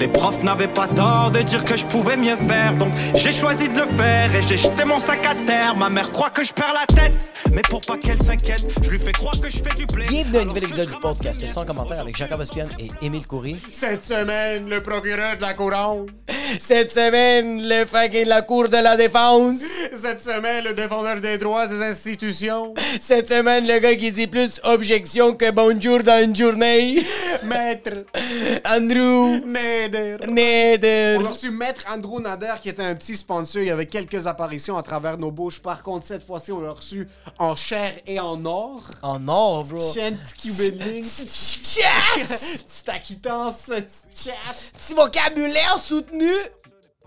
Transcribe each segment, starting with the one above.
Les profs n'avaient pas tort de dire que je pouvais mieux faire, donc j'ai choisi de le faire et j'ai jeté mon sac à terre. Ma mère croit que je perds la tête, mais pour pas qu'elle s'inquiète, je lui fais croire que je fais du blé. Bienvenue à un nouvel épisode je du podcast sans commentaire avec Jacob Ospian et Émile Coury. Cette semaine, le procureur de la couronne. Cette semaine, le fucking la cour de la défense. Cette semaine, le défendeur des droits des institutions. Cette semaine, le gars qui dit plus objection que bonjour dans une journée. Maître Andrew Nader. On a reçu Maître Andrew Nader, qui était un petit sponsor. Il y avait quelques apparitions à travers nos bouches. Par contre, cette fois-ci, on l'a reçu en chair et en or. En or, bro. Tiens, petit cubeling. Petite acquittance, petite chasse. Petit vocabulaire soutenu.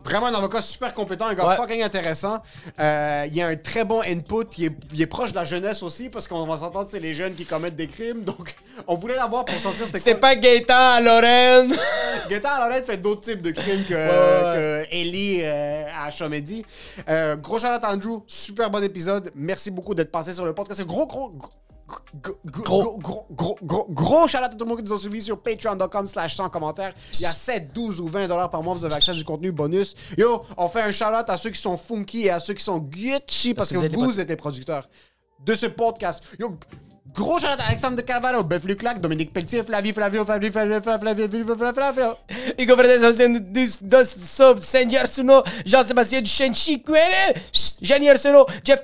Vraiment un avocat super compétent, un gars Ouais. fucking intéressant. Euh, il a un très bon input. Il est, il est proche de la jeunesse aussi, parce qu'on va s'entendre, c'est les jeunes qui commettent des crimes. Donc, on voulait l'avoir pour sentir c'était C'est pas Gaëtan à Lorraine. Gaëtan Lorette fait d'autres types de crimes que, ouais. que Ellie euh, à Chomédie. Euh, gros shout out Andrew, super bon épisode. Merci beaucoup d'être passé sur le podcast. Gros, gros. Gros, gros, gros, shout tout le monde qui nous a suivis sur patreon.com slash 100 commentaires. Il y a 7, 12 ou 20 dollars par mois. Vous avez accès à du contenu bonus. Yo, on fait un shout out à ceux qui sont funky et à ceux qui sont Gucci parce, Parce que que vous êtes les producteurs de ce podcast. Yo, gros shout out à Alexandre de Carvalho, Beuf Luclac, Dominique Pelletier, Flavie, Flavio, Flavie, Flavie, Flavie, Flavie, Flavie, Flavio. Hugo Fernandez, dos, Sob, Sandy Arsenault, Jean-Sébastien Duchesne, Chiquere, Jenny Arsenault, Jeff,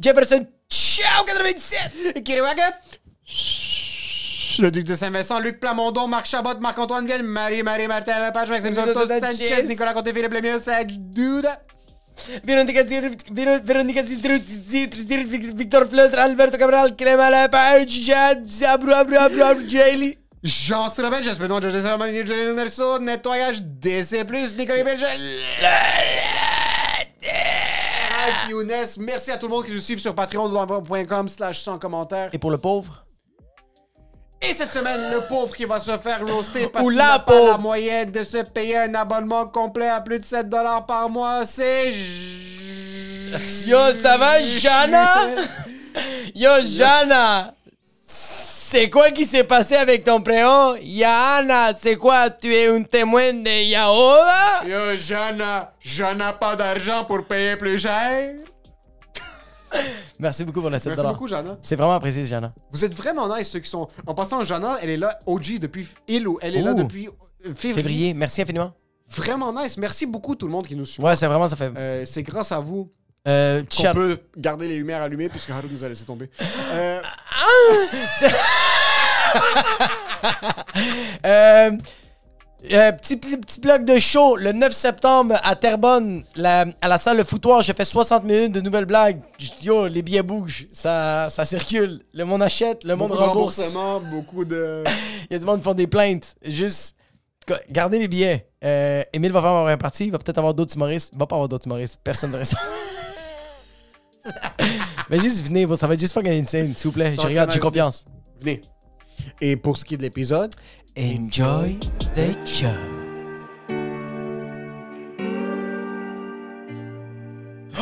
Jefferson, Ciao 97! Kiriwaga. Le duc de Saint-Vincent, Luc Plamondon, Marc Chabot, Marc-Antoine Vielle, Marie, Marie, Martin Lepage, Maxime Sotos, Sanchez. Nicolas Côté, Philippe Lemieux, Sag Duda. Véronica Victor Fleutre, Alberto Cabral, Clément Lepage, Jad, Zabru, Abru, Abru, Abru, Jaili. Jean Sirobin, Jasper Noir, José Salomon, Nerso, Nettoyage, DC+, Nicolas Belgel. Younes, merci à tout le monde qui nous suit sur patreon.com slash sans commentaires. Et pour le pauvre? Et cette semaine, le pauvre qui va se faire roaster parce qu'il la n'a pas pauvre. la moyenne de se payer un abonnement complet à plus de 7 dollars par mois, c'est... Yo, ça va, Jana? Yo, Jana! C'est quoi qui s'est passé avec ton prénom? Yana, c'est quoi? Tu es un témoin de Yahova? Yo, Jana, je n'ai pas d'argent pour payer plus cher. Merci beaucoup pour 7 Merci beaucoup, Jana. C'est vraiment apprécié, Jana. Vous êtes vraiment nice, ceux qui sont... En passant, Jana, elle est là, OG, depuis... Il ou elle est là Ouh. depuis euh, février. Février, merci infiniment. Vraiment nice. Merci beaucoup, tout le monde qui nous suit. Ouais, c'est vraiment, ça fait. Euh, c'est grâce à vous Euh, Tchad- peut garder les lumières allumées puisque Haru nous a laissé tomber. Euh, Euh, euh, petit, petit, petit bloc de show, le 9 septembre à Terrebonne, la- à la salle Le Foutoir, j'ai fait 60 minutes de nouvelles blagues. Je dis, Yo, les billets bougent, ça, ça circule. Le monde achète, le monde beaucoup de rembourse. remboursement, beaucoup de... Il y a du monde qui font des plaintes. Juste, gardez les billets. Euh, Émile va faire avoir un parti, il va peut-être avoir d'autres humoristes. Il va pas avoir d'autres humoristes, personne ne reste. Mais juste venez, ça va être juste fucking insane, s'il vous plaît. Ça Je regarde, j'ai confiance. Venez. Et pour ce qui est de l'épisode, Enjoy the show.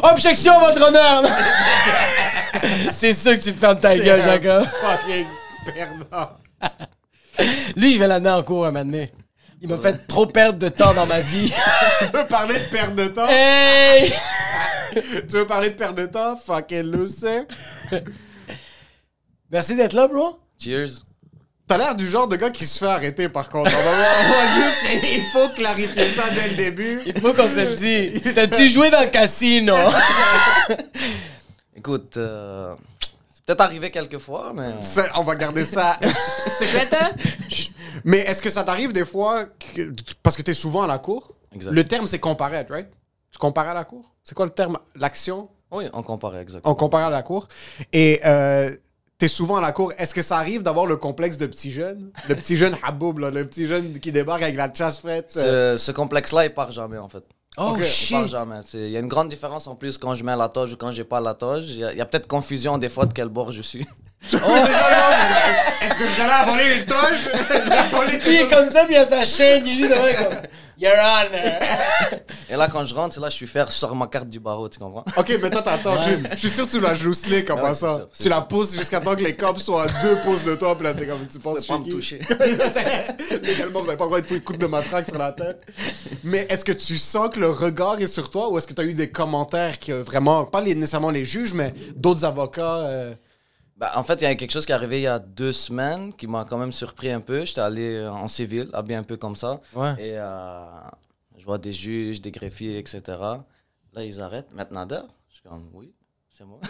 Objection, votre honneur! C'est sûr que tu fermes ta gueule, Jacob. fucking perdant. Lui, je vais l'amener en cours un moment donné. Il m'a fait trop perdre de temps dans ma vie. Tu veux parler de perte de temps? hey! Tu veux parler de perte de temps? Fucking loser. Merci d'être là, bro. Cheers. T'as l'air du genre de gars qui se fait arrêter, par contre. On va, on va juste... Il faut clarifier ça dès le début. Il faut qu'on se le dise. T'as-tu joué dans le casino? Écoute, euh, peut-être arrivé quelques fois, mais Ça, on va garder ça secrète. Mais est-ce que ça t'arrive des fois, que- parce que t'es souvent à la cour, Exact. le terme c'est comparaître, right? Tu compares à la cour? C'est quoi le terme? L'action? oui, on compare exactement. On compare à la cour. Et euh, t'es souvent à la cour. Est-ce que ça arrive d'avoir le complexe de petit jeune? Le petit jeune haboub, là, le petit jeune qui débarque avec la chasse faite. euh, Ce, ce complexe-là, il part jamais en fait. Oh Ok. Il shit! Il y a une grande différence en plus quand je mets la toge ou quand j'ai pas la toge. Il y a, peut-être confusion des fois de quel bord je suis. C'est- Est-ce que ce gars-là a volé une toge? Il est comme ça, puis il a sa chaîne, il est juste comme Your Honor. Et là, quand je rentre, c'est là, je suis faire, je sors ma carte du barreau, tu comprends? Ok, mais toi, t'attends, je, je suis sûr que tu la joues slick en Ouais, passant. c'est sûr, Tu la pousses jusqu'à temps que les cops soient à deux pouces de toi, puis là, t'es comme, tu penses Vous pas me toucher. Légalement, vous avez pas le droit de foutre une coupe de matraque sur la tête. Mais est-ce que tu sens que le regard est sur toi ou est-ce que tu as eu des commentaires qui vraiment, pas les- nécessairement les juges, mais d'autres avocats euh, Bah, en fait, il y a quelque chose qui est arrivé il y a deux semaines qui m'a quand même surpris un peu. J'étais allé en civil, habillé un peu comme ça. Ouais. Et euh, je vois des juges, des greffiers, etc. Là, ils arrêtent. Maintenant, d'heure Je suis comme, oui, c'est moi.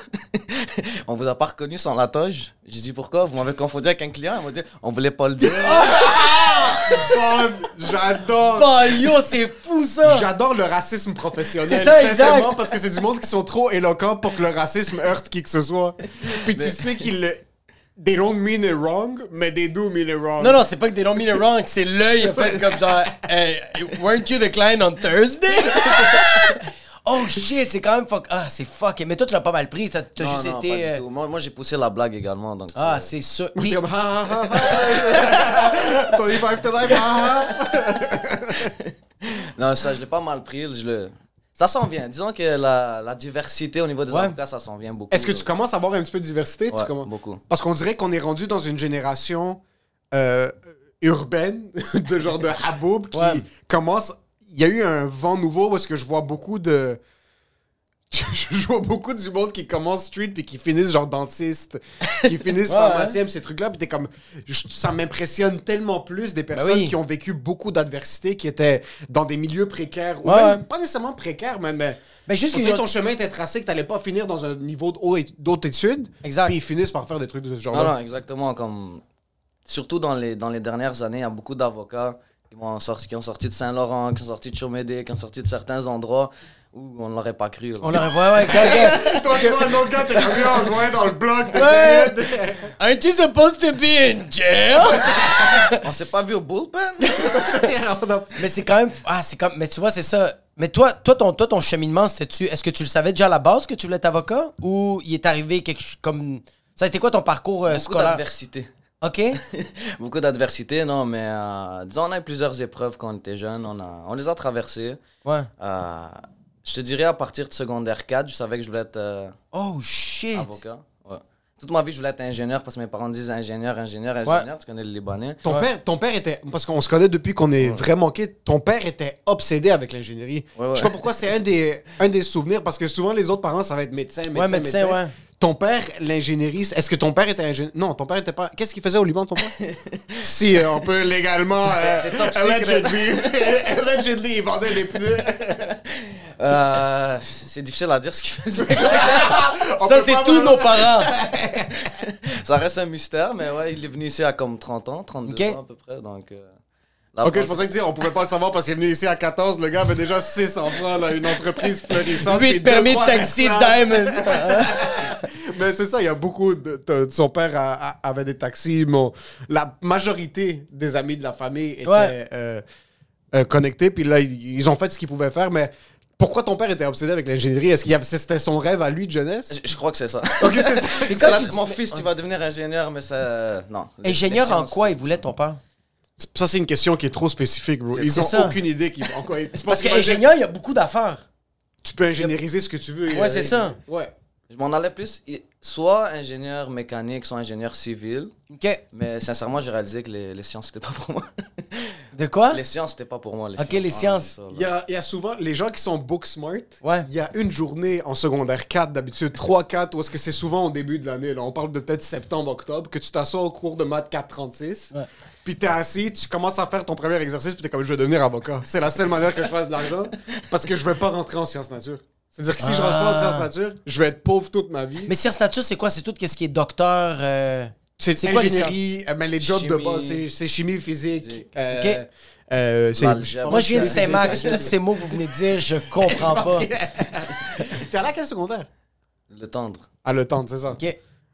on vous a pas reconnu sans la toge. J'ai dit, pourquoi? Vous m'avez confondu avec un client. Ils m'ont dit, on voulait pas le dire. Bon, j'adore. Bah, yo, c'est fou ça! J'adore le racisme professionnel. C'est ça, exact. parce que c'est du monde qui sont trop éloquents pour que le racisme heurte qui que ce soit. Puis tu sais qu'ils le. They don't mean it wrong, mais they do mean it wrong. Non, non, c'est pas que they don't mean it wrong, c'est l'œil a fait comme genre, hey, weren't you the client on Thursday? oh shit, c'est quand même fuck. Ah, c'est fuck. Mais toi, tu l'as pas mal pris, ça t'a Non, juste non, été. pas du euh, tout. Moi, moi j'ai poussé la blague également. Donc, Ah, euh, c'est sûr. Puis- comme, ha, ha, ha, ha. 25 to life, ha, ha. Non, ça, je l'ai pas mal pris. Je le... Ça s'en vient. Disons que la, la diversité au niveau des Ouais. avocats, ça s'en vient beaucoup. Est-ce que tu commences à avoir un petit peu de diversité? Tu Ouais, commences- beaucoup. Parce qu'on dirait qu'on est rendu dans une génération euh, urbaine, de genre de Haboub, qui Ouais. commence. Il y a eu un vent nouveau parce que je vois beaucoup de. Je vois beaucoup du monde qui commence street puis qui finissent genre dentiste, qui finissent Ouais, pharmacien, ces trucs-là. Puis t'es comme. je- ça m'impressionne tellement plus des personnes Ben oui. qui ont vécu beaucoup d'adversité, qui étaient dans des milieux précaires, ou Ouais, même pas nécessairement précaires, mais. mais Ben, juste que- ton chemin était tracé, que t'allais pas finir dans un niveau d'autres études. Exact. Puis ils finissent par faire des trucs de ce genre Non, non, exactement. Comme... Surtout dans les, dans les dernières années, il y a beaucoup d'avocats qui, vont sorti- qui ont sorti de Saint-Laurent, qui sont sortis de Chaumédé, qui ont sorti de certains endroits où on ne l'aurait pas cru. là. On l'aurait ouais, ouais, exact. Toi, tu vois un autre gars, t'es on se voit dans le bloc. Ouais. Aren't you supposed to be in jail? On s'est pas vu au bullpen? Mais c'est quand même. Ah, c'est comme. Mais tu vois, c'est ça. Mais toi, toi, ton, toi, ton cheminement, c'était-tu. Est-ce que tu le savais déjà à la base que tu voulais être avocat? Ou il est arrivé quelque chose comme. Ça a été quoi ton parcours euh, Beaucoup scolaire? d'adversité. OK? Beaucoup d'adversité, non, mais euh, disons, on a eu plusieurs épreuves quand on était jeune. On, a, on les a traversées. Ouais. Euh, je te dirais, à partir de secondaire 4, je savais que je voulais être euh, Oh shit! avocat. Ouais. Toute ma vie, je voulais être ingénieur parce que mes parents disent ingénieur, ingénieur, ingénieur. Tu connais le Libanais. Ton, Ouais. père, ton père était. Parce qu'on se connaît depuis qu'on est vraiment quitté. Ton père était obsédé avec l'ingénierie. Ouais, ouais. Je sais pas pourquoi c'est un des, un des souvenirs, parce que souvent les autres parents, ça va être médecin, médecin. Ouais, médecin, ouais. Ton père, l'ingénierie, est-ce que ton père était ingénieur Non, ton père était pas. Qu'est-ce qu'il faisait au Liban, ton père? Si euh, on peut légalement. euh, allegedly, allegedly, il vendait des pneus. Euh, c'est difficile à dire ce qu'il faisait. Ça, c'est tous nos parents. Ça reste un mystère, mais ouais, il est venu ici à comme 30 ans, 32 Ok. ans à peu près. Donc, euh, la Ok, je France- pensais que dire, on pouvait pas le savoir parce qu'il est venu ici à 14, le gars avait déjà 6 enfants, là, une entreprise florissante. puis 8 deux, permis de taxi. Diamond. Mais c'est ça, il y a beaucoup de, de- son père a- a- avait des taxis. Mon, la majorité des amis de la famille étaient Ouais. euh, euh, connectés. Puis là, ils, ont fait ce qu'ils pouvaient faire. Mais pourquoi ton père était obsédé avec l'ingénierie? Est-ce avait, c'était son rêve à lui de jeunesse? Je, je crois que c'est ça. Ok, c'est ça. Quand tu dis- mon fils, tu vas devenir ingénieur, mais ça. Non. Ingénieur les en sciences, quoi il voulait ton père? Ça, c'est une question qui est trop spécifique, bro. Ils ont ça. aucune idée qu'ils- quoi. c'est Parce qu'ingénieur, ingénieur, il y a beaucoup d'affaires. tu peux ingénieriser ce que tu veux. Ouais, c'est ça. Ouais. Je m'en allais plus, soit ingénieur mécanique, soit ingénieur civil. OK. Mais sincèrement, j'ai réalisé que les, les sciences, c'était pas pour moi. De quoi? les sciences, c'était pas pour moi. Ok, les Ah, sciences. Il y a, il y a souvent les gens qui sont book smart. Ouais. Il y a une journée en secondaire 4, d'habitude 3-4, où est-ce que c'est souvent au début de l'année. Là. On parle de peut-être septembre-octobre, que tu t'assois au cours de maths 436. Ouais. Puis t'es assis, tu commences à faire ton premier exercice, puis t'es comme je vais devenir avocat. C'est la seule manière que je fasse de l'argent, parce que je vais pas rentrer en sciences nature. C'est-à-dire que si je rentre pas en Ah. sciences nature, je vais être pauvre toute ma vie. Mais sciences nature, c'est quoi? C'est tout ce qui est docteur. euh, c'est quoi les ingénierie, euh, mais les jobs de Chimie. base, c'est- c'est chimie, physique. Physique. euh, Ok. euh, c'est- L'algèbre. Moi, je viens de c'est- Saint-Max. Tous ces mots que vous venez de dire, je comprends pas. T'es allé à quel secondaire? Le tendre. À le temps, c'est ça. OK.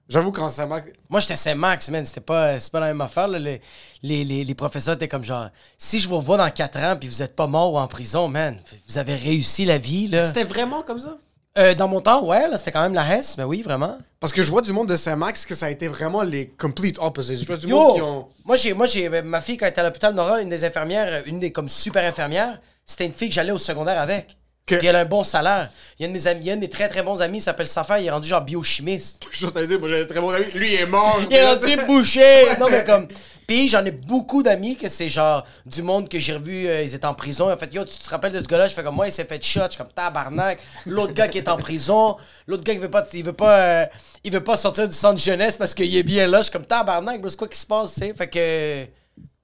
J'avoue, quand Saint-Max. Moi, j'étais Saint-Max, man. C'était pas, c'est pas la même affaire. là. Les, les, les, les professeurs étaient comme genre, si je vous revois dans 4 ans puis vous êtes pas mort ou en prison, man, vous avez réussi la vie, là. C'était vraiment comme ça? Euh, dans mon temps, ouais, là, c'était quand même la Hesse, mais oui, vraiment. Parce que je vois du monde de Saint-Max que ça a été vraiment les complete opposites. Je vois du Yo! monde qui ont. Moi, j'ai, moi, j'ai, ma fille, quand elle était à l'hôpital Nora, une des infirmières, une des comme super infirmières, c'était une fille que j'allais au secondaire avec. Que- Puis elle a un bon salaire. Il y a un de mes amis, il y a un des très très bons amis, il s'appelle Safa, il est rendu genre biochimiste. Je t'ai dit, moi j'avais un très bon ami. Lui, il est mort. Il est rendu bouché. Non, mais comme. Puis j'en ai beaucoup d'amis que c'est genre du monde que j'ai revu, euh, ils étaient en prison. En fait, yo, tu te rappelles de ce gars-là? Je fais comme moi, il s'est fait shot. Je suis comme tabarnak. L'autre gars qui est en prison. L'autre gars qui veut pas, il veut pas, euh, il veut pas sortir du centre jeunesse parce qu'il est bien là. Je suis comme tabarnak, bro, c'est quoi qui se passe, tu sais? Fait que.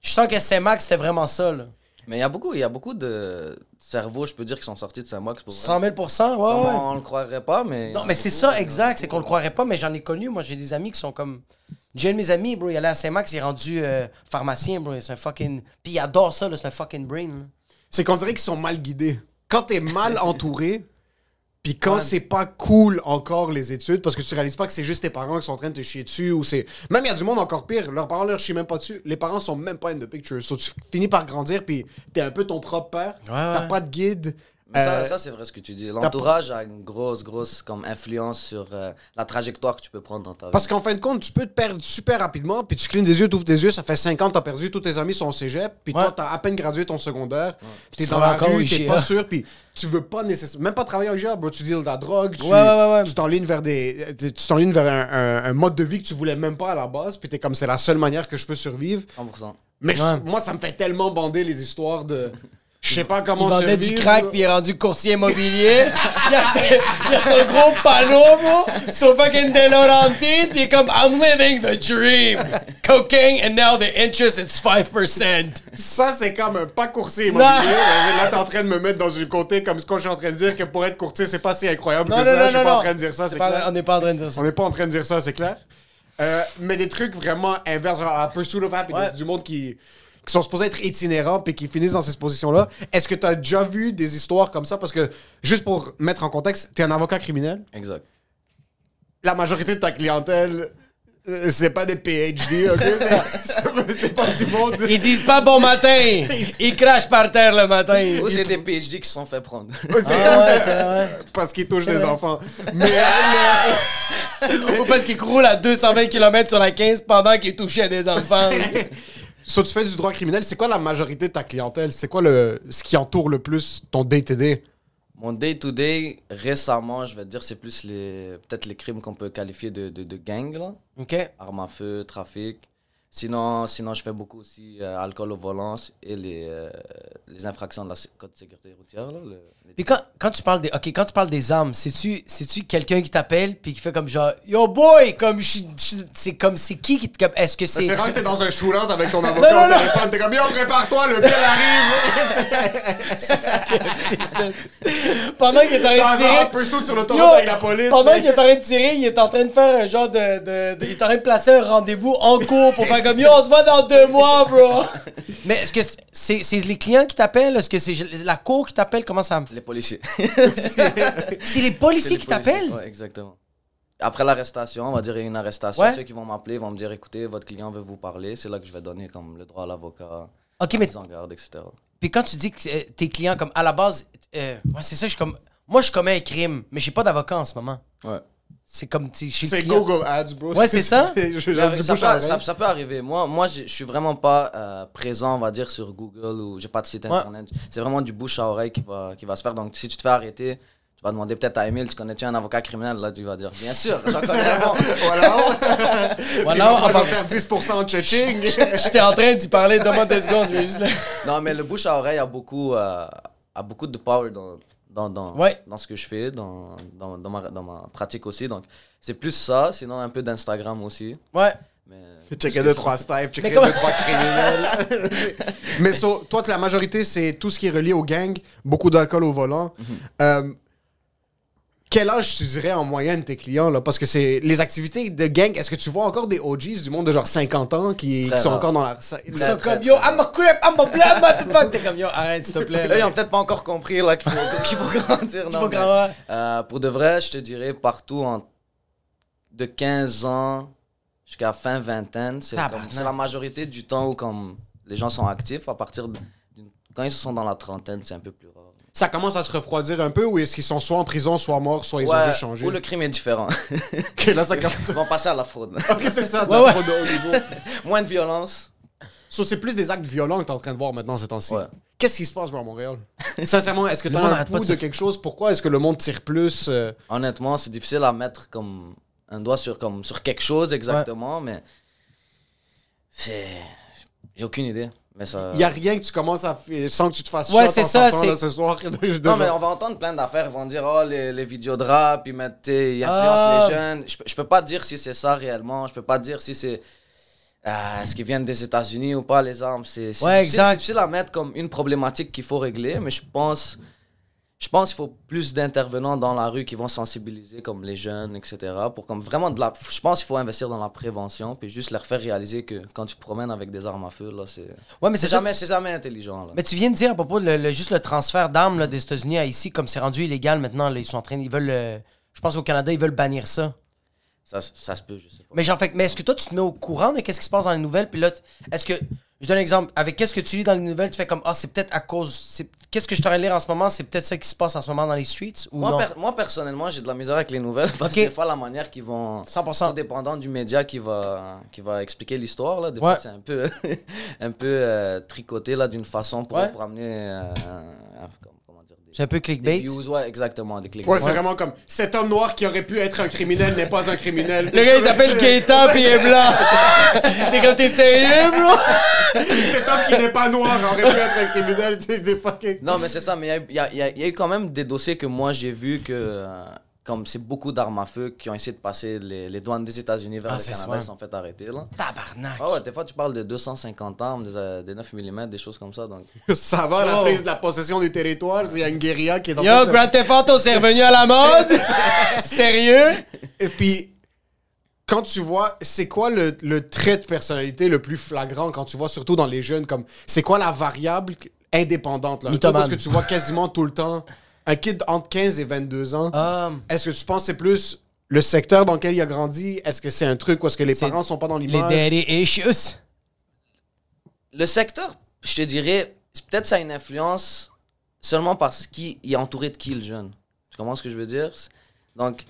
Je sens que Saint-Max, c'était vraiment ça, là. Mais il y a beaucoup, il y a beaucoup de cerveaux, je peux dire, qui sont sortis de Saint-Max pour vrai. 100 000 ouais, Comme ouais. On, on le croirait pas, mais. Non, mais c'est ça, exact. C'est qu'on le croirait pas, mais j'en ai connu. Moi, j'ai des amis qui sont comme. J'ai un de mes amis, bro, il allait à Saint-Max, il est rendu euh, pharmacien, bro. C'est un fucking. Puis il adore ça, là, c'est un fucking brain. là. C'est qu'on dirait qu'ils sont mal guidés. Quand t'es mal entouré, puis quand c'est pas cool encore les études, parce que tu réalises pas que c'est juste tes parents qui sont en train de te chier dessus, ou c'est. Même il y a du monde encore pire, leurs parents leur chient même pas dessus. Les parents sont même pas in the picture. So, tu finis par grandir, puis t'es un peu ton propre père. T'as ouais. pas de guide. Mais ça, Euh, ça, c'est vrai ce que tu dis. L'entourage a une grosse, grosse comme influence sur euh, la trajectoire que tu peux prendre dans ta vie. Parce qu'en fin de compte, tu peux te perdre super rapidement, puis tu clignes des yeux, tu ouvres tes yeux, ça fait 5 ans que t'as perdu, tous tes amis sont au cégep, puis Ouais. toi, t'as à peine gradué ton secondaire, puis t'es Tu dans la rue, t'es IGA. pas sûr, puis tu veux pas nécessairement, même pas travailler au bro, tu deals de la drogue, tu Ouais, ouais, ouais, ouais. tu t'enlignes vers des, tu t'enlignes vers un, un- un mode de vie que tu voulais même pas à la base, puis t'es comme, c'est la seule manière que je peux survivre. 100%. Mais je- Ouais. moi, ça me fait tellement bander les histoires de, je sais pas Il comment vendait survivre. du crack, puis il est rendu courtier immobilier. il, a ses- il a son gros panneau, bro, sur fucking De Laurentides, puis il comme I'm living the dream. Cocaine, and now the interest is 5%. Ça, c'est comme un pas courtier immobilier. Là, t'es en train de me mettre dans une côté comme ce que je suis en train de dire que pour être courtier, c'est pas si incroyable Non, que non, ça. non, je suis non, pas en train de dire ça, c'est clair. On n'est pas en train de dire ça. On n'est pas en train de dire ça, c'est clair. Euh, mais des trucs vraiment inverses, à Pursuit of Happiness, Ouais. du monde qui, qui sont supposés être itinérants puis qui finissent dans ces positions-là. Est-ce que tu as déjà vu des histoires comme ça? Parce que, juste pour mettre en contexte, tu es un avocat criminel. Exact. La majorité de ta clientèle, euh, c'est pas des PhD, ok? C'est- pas du monde. Ils disent pas bon matin. Ils crachent par terre le matin. Ou c'est des PhD qui se sont fait prendre. C'est- Ah ouais. Parce qu'ils touchent des vrai. enfants. Mais, Ou parce qu'ils roulent à 220 km sur la 15 pendant qu'ils touchaient des enfants. So, tu fais du droit criminel, c'est quoi la majorité de ta clientèle? C'est quoi le, ce qui entoure le plus ton day-to-day? Mon day-to-day, récemment, je vais te dire, c'est plus les peut-être les crimes qu'on peut qualifier de, de, de gang, là. OK. Armes à feu, trafic. Sinon, sinon je fais beaucoup aussi euh, alcool au volant et les, euh, les infractions de la code de sécurité routière. Là, le- les- Puis quand, quand tu parles des OK, quand tu parles des armes, c'est-tu c'est-tu quelqu'un qui t'appelle puis qui fait comme genre Yo boy, comme c'est comme c'est qui qui te est-ce que c'est C'est rare que t'es dans un shootout avec ton avocat Non, non, au non. téléphone. T'es comme, yo, prépare-toi, le pire arrive. pendant qu'il est en train de tirer peu sur l'autoroute Yo, avec la police. pendant qu'il est en train de tirer, il est en train de faire un genre de, de- de- il est en train de placer un rendez-vous en cours pour faire comme Yo, on se voit dans deux mois, bro. Mais est-ce que c'est c'est les clients qui t'appellent? Est-ce que c'est la cour qui t'appelle? Comment ça? Les policiers. C'est les policiers qui t'appellent? Ouais, exactement. Après l'arrestation, on va dire il y a une arrestation. Ouais. Ceux qui vont m'appeler vont me dire écoutez, votre client veut vous parler. C'est là que je vais donner comme le droit à l'avocat, OK, mais mise en garde, etc. Puis quand tu dis que euh, tes clients, comme à la base, euh, ouais, c'est ça, je suis comme. Moi, je commets un crime, mais j'ai pas d'avocat en ce moment. Ouais. C'est comme. je le C'est. Google Ads, bro. Ouais, c'est ça. je- Ça, peut, à ça- oreille. ça peut arriver. Moi, moi je, je suis vraiment pas euh, présent, on va dire, sur Google ou j'ai pas de site Ouais. internet. C'est vraiment du bouche à oreille qui va, qui va se faire. Donc, si tu te fais arrêter, tu vas demander peut-être à Emile, tu connais-tu un avocat criminel? Là, tu vas dire, bien sûr, j'en connais un bon. Voilà. Voilà, on va faire 10% de checking. J'étais en train d'y parler, donne-moi deux secondes, je juste. le- Non, mais le bouche à oreille a beaucoup, euh, a beaucoup de power dans, dans, dans, Ouais. dans ce que je fais, dans, dans, dans, ma, dans ma pratique aussi. Donc, c'est plus ça, sinon un peu d'Instagram aussi. Ouais. Mais Checker deux, trois staffs, checker Mais comment- deux, trois criminels. Mais so, toi, la majorité, c'est tout ce qui est relié aux gangs, beaucoup d'alcool au volant. Mhm. Euh, quel âge tu dirais en moyenne tes clients là? Parce que c'est les activités de gang. Est-ce que tu vois encore des OGs du monde de genre 50 ans qui, sont rare. encore dans la. Ils sont comme yo, I'm a crip, I'm a black motherfucker. T'es comme yo, arrête s'il te plaît. Là, ils ont peut-être pas encore compris là, qu'il faut, qu'il faut grandir. Non, faut mais, euh, pour de vrai, je te dirais partout en, de 15 ans jusqu'à fin vingtaine. C'est Tabarnak. comme- c'est la majorité du temps où comme, les gens sont actifs. À partir de, quand ils sont dans la trentaine, c'est un peu plus rare. Ça commence à se refroidir un peu ou est-ce qu'ils sont soit en prison, soit morts, soit ils ont juste changé? Ou le crime est différent. Ok, là, ça commence. Ils vont passer à la fraude. ok, c'est ça, Ouais, ouais. trop de haut niveau. Moins de violence. So, c'est plus des actes violents que t'es en train de voir maintenant ces temps-ci. Ouais. Qu'est-ce qui se passe bro, à Montréal? Sincèrement, est-ce que Le t'as monde un pouls de se- quelque chose? Pourquoi est-ce que le monde tire plus? euh, Honnêtement, c'est difficile à mettre comme un doigt sur, comme, sur quelque chose exactement, mais c'est. J'ai aucune idée. Mais ça. Il y a rien que tu commences à faire sans que tu te fasses Ouais, shot c'est en ça, là, ce soir. Non, mais on va entendre plein d'affaires. Ils vont dire, oh, les, les vidéos de rap, ils mettent, ils influencent Ah. les jeunes. Je, je peux pas dire si c'est ça réellement. Je peux pas dire si c'est. euh, Est-ce qu'ils viennent des États-Unis ou pas, les armes C'est Ouais, difficile à mettre comme une problématique qu'il faut régler, mais je pense. Je pense qu'il faut plus d'intervenants dans la rue qui vont sensibiliser comme les jeunes, etc. Pour comme vraiment de la. Je pense qu'il faut investir dans la prévention, puis juste leur faire réaliser que quand tu te promènes avec des armes à feu, là, c'est. Ouais, mais C'est jamais, c'est jamais intelligent. Là. Mais tu viens de dire à propos de le, le- juste le transfert d'armes des États-Unis à ici, comme c'est rendu illégal maintenant, là, ils sont en train, ils veulent, euh, je pense qu'au Canada, ils veulent bannir ça. Ça, ça se peut, je sais pas. Mais genre, fait, mais est-ce que toi, tu te mets au courant de qu'est-ce qui se passe dans les nouvelles? Puis là, est-ce que, je donne un exemple, avec qu'est-ce que tu lis dans les nouvelles, tu fais comme, ah, c'est peut-être à cause, qu'est-ce que je t'aurais lire en ce moment, c'est peut-être ça qui se passe en ce moment dans les streets ou Moi, non? per- moi, personnellement, j'ai de la misère avec les nouvelles parce que des fois, la manière qu'ils vont. 100%. Tout dépendant du média qui va, qui va expliquer l'histoire. Là. Des Ouais. fois, c'est un peu, un peu euh, tricoté là, d'une façon pour, Ouais. pour amener. euh, un- C'est un peu des clickbait. views, ouais, exactement, des clics. Ouais, c'est vraiment comme cet homme noir qui aurait pu être un criminel n'est pas un criminel. Le gars, il s'appelle Keita, puis il est blanc. T'es comme, t'es sérieux, bro? Cet homme qui n'est pas noir aurait pu être un criminel. C'est des fucking. Non, mais c'est ça, mais il y a, il y a- il y a- il y a eu quand même des dossiers que moi j'ai vu que. euh, comme c'est beaucoup d'armes à feu qui ont essayé de passer les, les douanes des États-Unis vers Ah, le Canada, ils se sont fait arrêter. Là. Tabarnak. Ah ouais, des fois tu parles de 250 armes, des, euh, des 9 mm, des choses comme ça. Donc. Ça va, la prise de la possession du territoire. Il y a une guérilla qui est en Yo, se- Grand Theft Auto, c'est revenu à la mode? Sérieux? Et puis, quand tu vois, c'est quoi le, le trait de personnalité le plus flagrant quand tu vois, surtout dans les jeunes, comme c'est quoi la variable indépendante là? Parce que tu vois quasiment tout le temps un kid entre 15 et 22 ans. Ah, Est-ce que tu penses que c'est plus le secteur dans lequel il a grandi? Est-ce que c'est un truc où est-ce que les parents sont pas dans les l'image? daddy issues. Le secteur, je te dirais, peut-être ça a une influence seulement parce qu'il est entouré de qui le jeune. Tu comprends ce que je veux dire? Donc,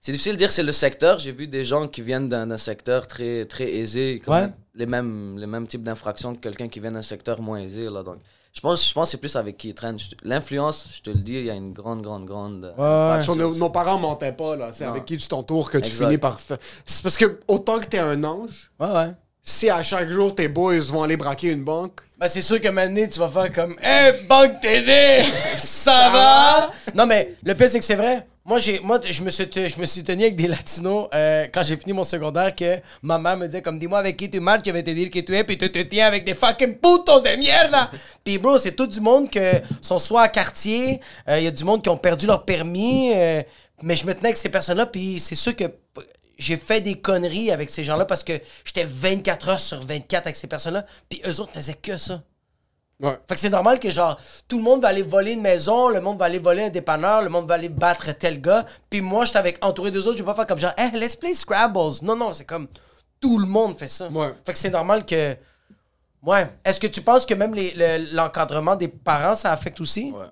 c'est difficile de dire c'est le secteur. J'ai vu des gens qui viennent d'un secteur très, très aisé, Ouais. les mêmes, les mêmes types d'infractions que quelqu'un qui vient d'un secteur moins aisé. Là. Donc, je pense, je pense que c'est plus avec qui ils traînent. L'influence, je te le dis, il y a une grande, grande, grande. euh, Ouais, Sur nos, nos parents mentaient pas, là. C'est avec qui tu t'entoures que tu Exact. finis par faire. C'est parce que autant que t'es un ange, Ouais, ouais. si à chaque jour tes boys vont aller braquer une banque, Ben, c'est sûr que maintenant, tu vas faire comme Hey, Banque TD! Ça va? Non, mais le pire, c'est que c'est vrai. Moi, j'ai, moi je, me suis, je me suis tenu avec des latinos euh, quand j'ai fini mon secondaire que ma mère me disait comme dis-moi avec qui tu marches, je vais te dire qui tu es, puis tu te tiens avec des fucking putos de mierda. puis bro, c'est tout du monde que sont soit à quartier, euh, il y a du monde qui ont perdu leur permis, euh, mais je me tenais avec ces personnes-là, puis c'est sûr que j'ai fait des conneries avec ces gens-là parce que j'étais 24 heures sur 24 avec ces personnes-là, puis eux autres faisaient que ça. Ouais. Fait que c'est normal que genre tout le monde va aller voler une maison, le monde va aller voler un dépanneur, le monde va aller battre tel gars, puis moi j'étais avec entouré d'eux autres, je vais pas faire comme genre hey, let's play Scrabbles. Non non, c'est comme tout le monde fait ça. Ouais. Fait que c'est normal que Ouais, est-ce que tu penses que même les- le- l'encadrement des parents ça affecte aussi? Ouais.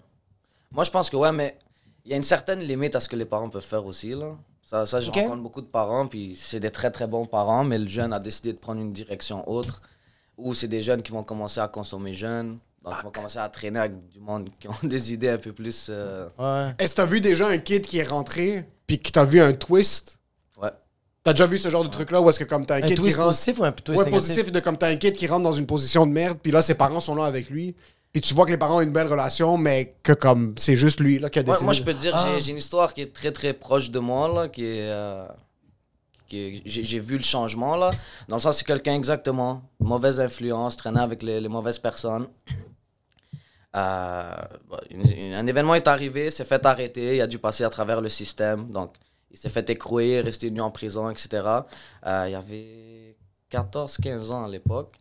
Moi, je pense que ouais, mais il y a une certaine limite à ce que les parents peuvent faire aussi. Là. Ça, ça je Ok. rencontre beaucoup de parents, puis c'est des très très bons parents, mais le jeune a décidé de prendre une direction autre, ou c'est des jeunes qui vont commencer à consommer jeunes, donc ils vont commencer à traîner avec du monde qui ont des idées un peu plus. euh, Ouais. Est-ce que t'as vu déjà un kid qui est rentré, puis que t'as vu un twist? Ouais. T'as déjà vu ce genre de truc-là où est-ce que comme t'as un, Un kid qui rentre... positif ou un twist ouais, négatif? positif, de comme t'as un kid qui rentre dans une position de merde, puis là, ses parents sont là avec lui, puis tu vois que les parents ont une belle relation, mais que comme c'est juste lui là, qui a Moi, décidé... moi, je peux te dire, Ah. j'ai- j'ai une histoire qui est très très proche de moi, là, qui est. euh, j'ai vu le changement, là. Dans le sens, c'est quelqu'un exactement, mauvaise influence, traînait avec les, les mauvaises personnes. Euh, un événement est arrivé, s'est fait arrêter, il a dû passer à travers le système, donc il s'est fait écrouer, rester nu en prison, etc. Euh, il avait 14-15 ans à l'époque,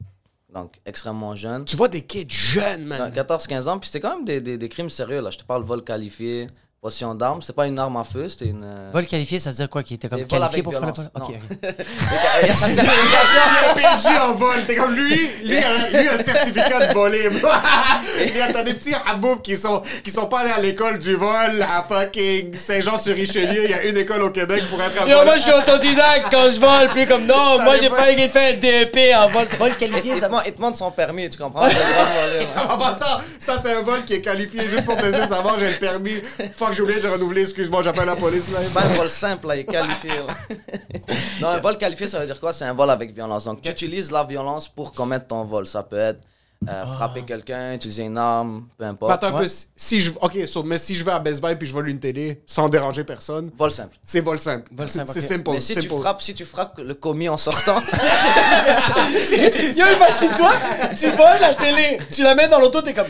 donc extrêmement jeune. Tu vois des kids jeunes, man. 14-15 ans, puis c'était quand même des, des, des crimes sérieux, là. Je te parle vol qualifié, possession d'armes. C'était pas une arme à feu, c'était une. euh, Vol qualifié, ça veut dire quoi Qui était comme vol qualifié avec pour faire le violence. Ok, ok. Il y a sa certification. Il a un PhD en vol. T'es comme lui, lui, a, lui a un certificat de voler. Il y a des petits haboubs qui sont, qui sont pas allés à l'école du vol à fucking Saint-Jean-sur-Richelieu. Il y a une école au Québec pour être à Yo, moi, je suis autodidacte quand je vole, plus comme non. Moi, j'ai failli fait un DEP en vol. Vol Il qualifié, te ça demande- il te demande son permis, tu comprends? Il a le droit de voler, ouais. En passant, ça c'est un vol qui est qualifié juste pour te dire ça va, j'ai le permis. Fuck, j'ai oublié de renouveler, excuse-moi, j'appelle la police là. C'est pas un vol simple, là, il est qualifié. là. non, un vol qualifié, ça veut dire quoi? C'est un vol avec violence. Donc, tu utilises la violence pour commettre ton vol. Ça peut être euh, frapper quelqu'un, utiliser une arme, peu importe. Attends un peu, si- je. Ok, so, mais si je vais à Best Buy puis je vole une télé sans déranger personne, Vol simple. c'est vol simple. Vol simple, C'est simple. Mais si tu, frappes, si tu frappes le commis en sortant, Yo, imagine-toi, tu voles la télé, tu la mets dans l'auto, t'es comme.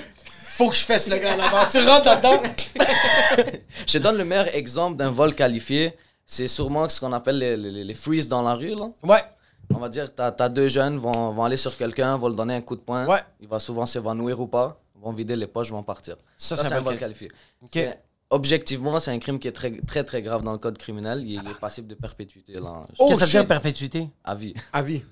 Faut que je fasse le gars en avant. Tu rentres là-dedans. je te donne le meilleur exemple d'un vol qualifié. C'est sûrement ce qu'on appelle les, les, les freeze dans la rue. Là. Ouais. On va dire, t'as as deux jeunes, vont, vont aller sur quelqu'un, vont le donner un coup de poing. Ouais. Il va souvent s'évanouir ou pas. Vont vider les poches, vont partir. Ça, Ça, c'est un vol qualifié. Ok. C'est- Objectivement, c'est un crime qui est très, très, très grave dans le code criminel. Il, il est passible de perpétuité là, Oh, Qu'est-ce que ça veut dire perpétuité? À vie. À vie.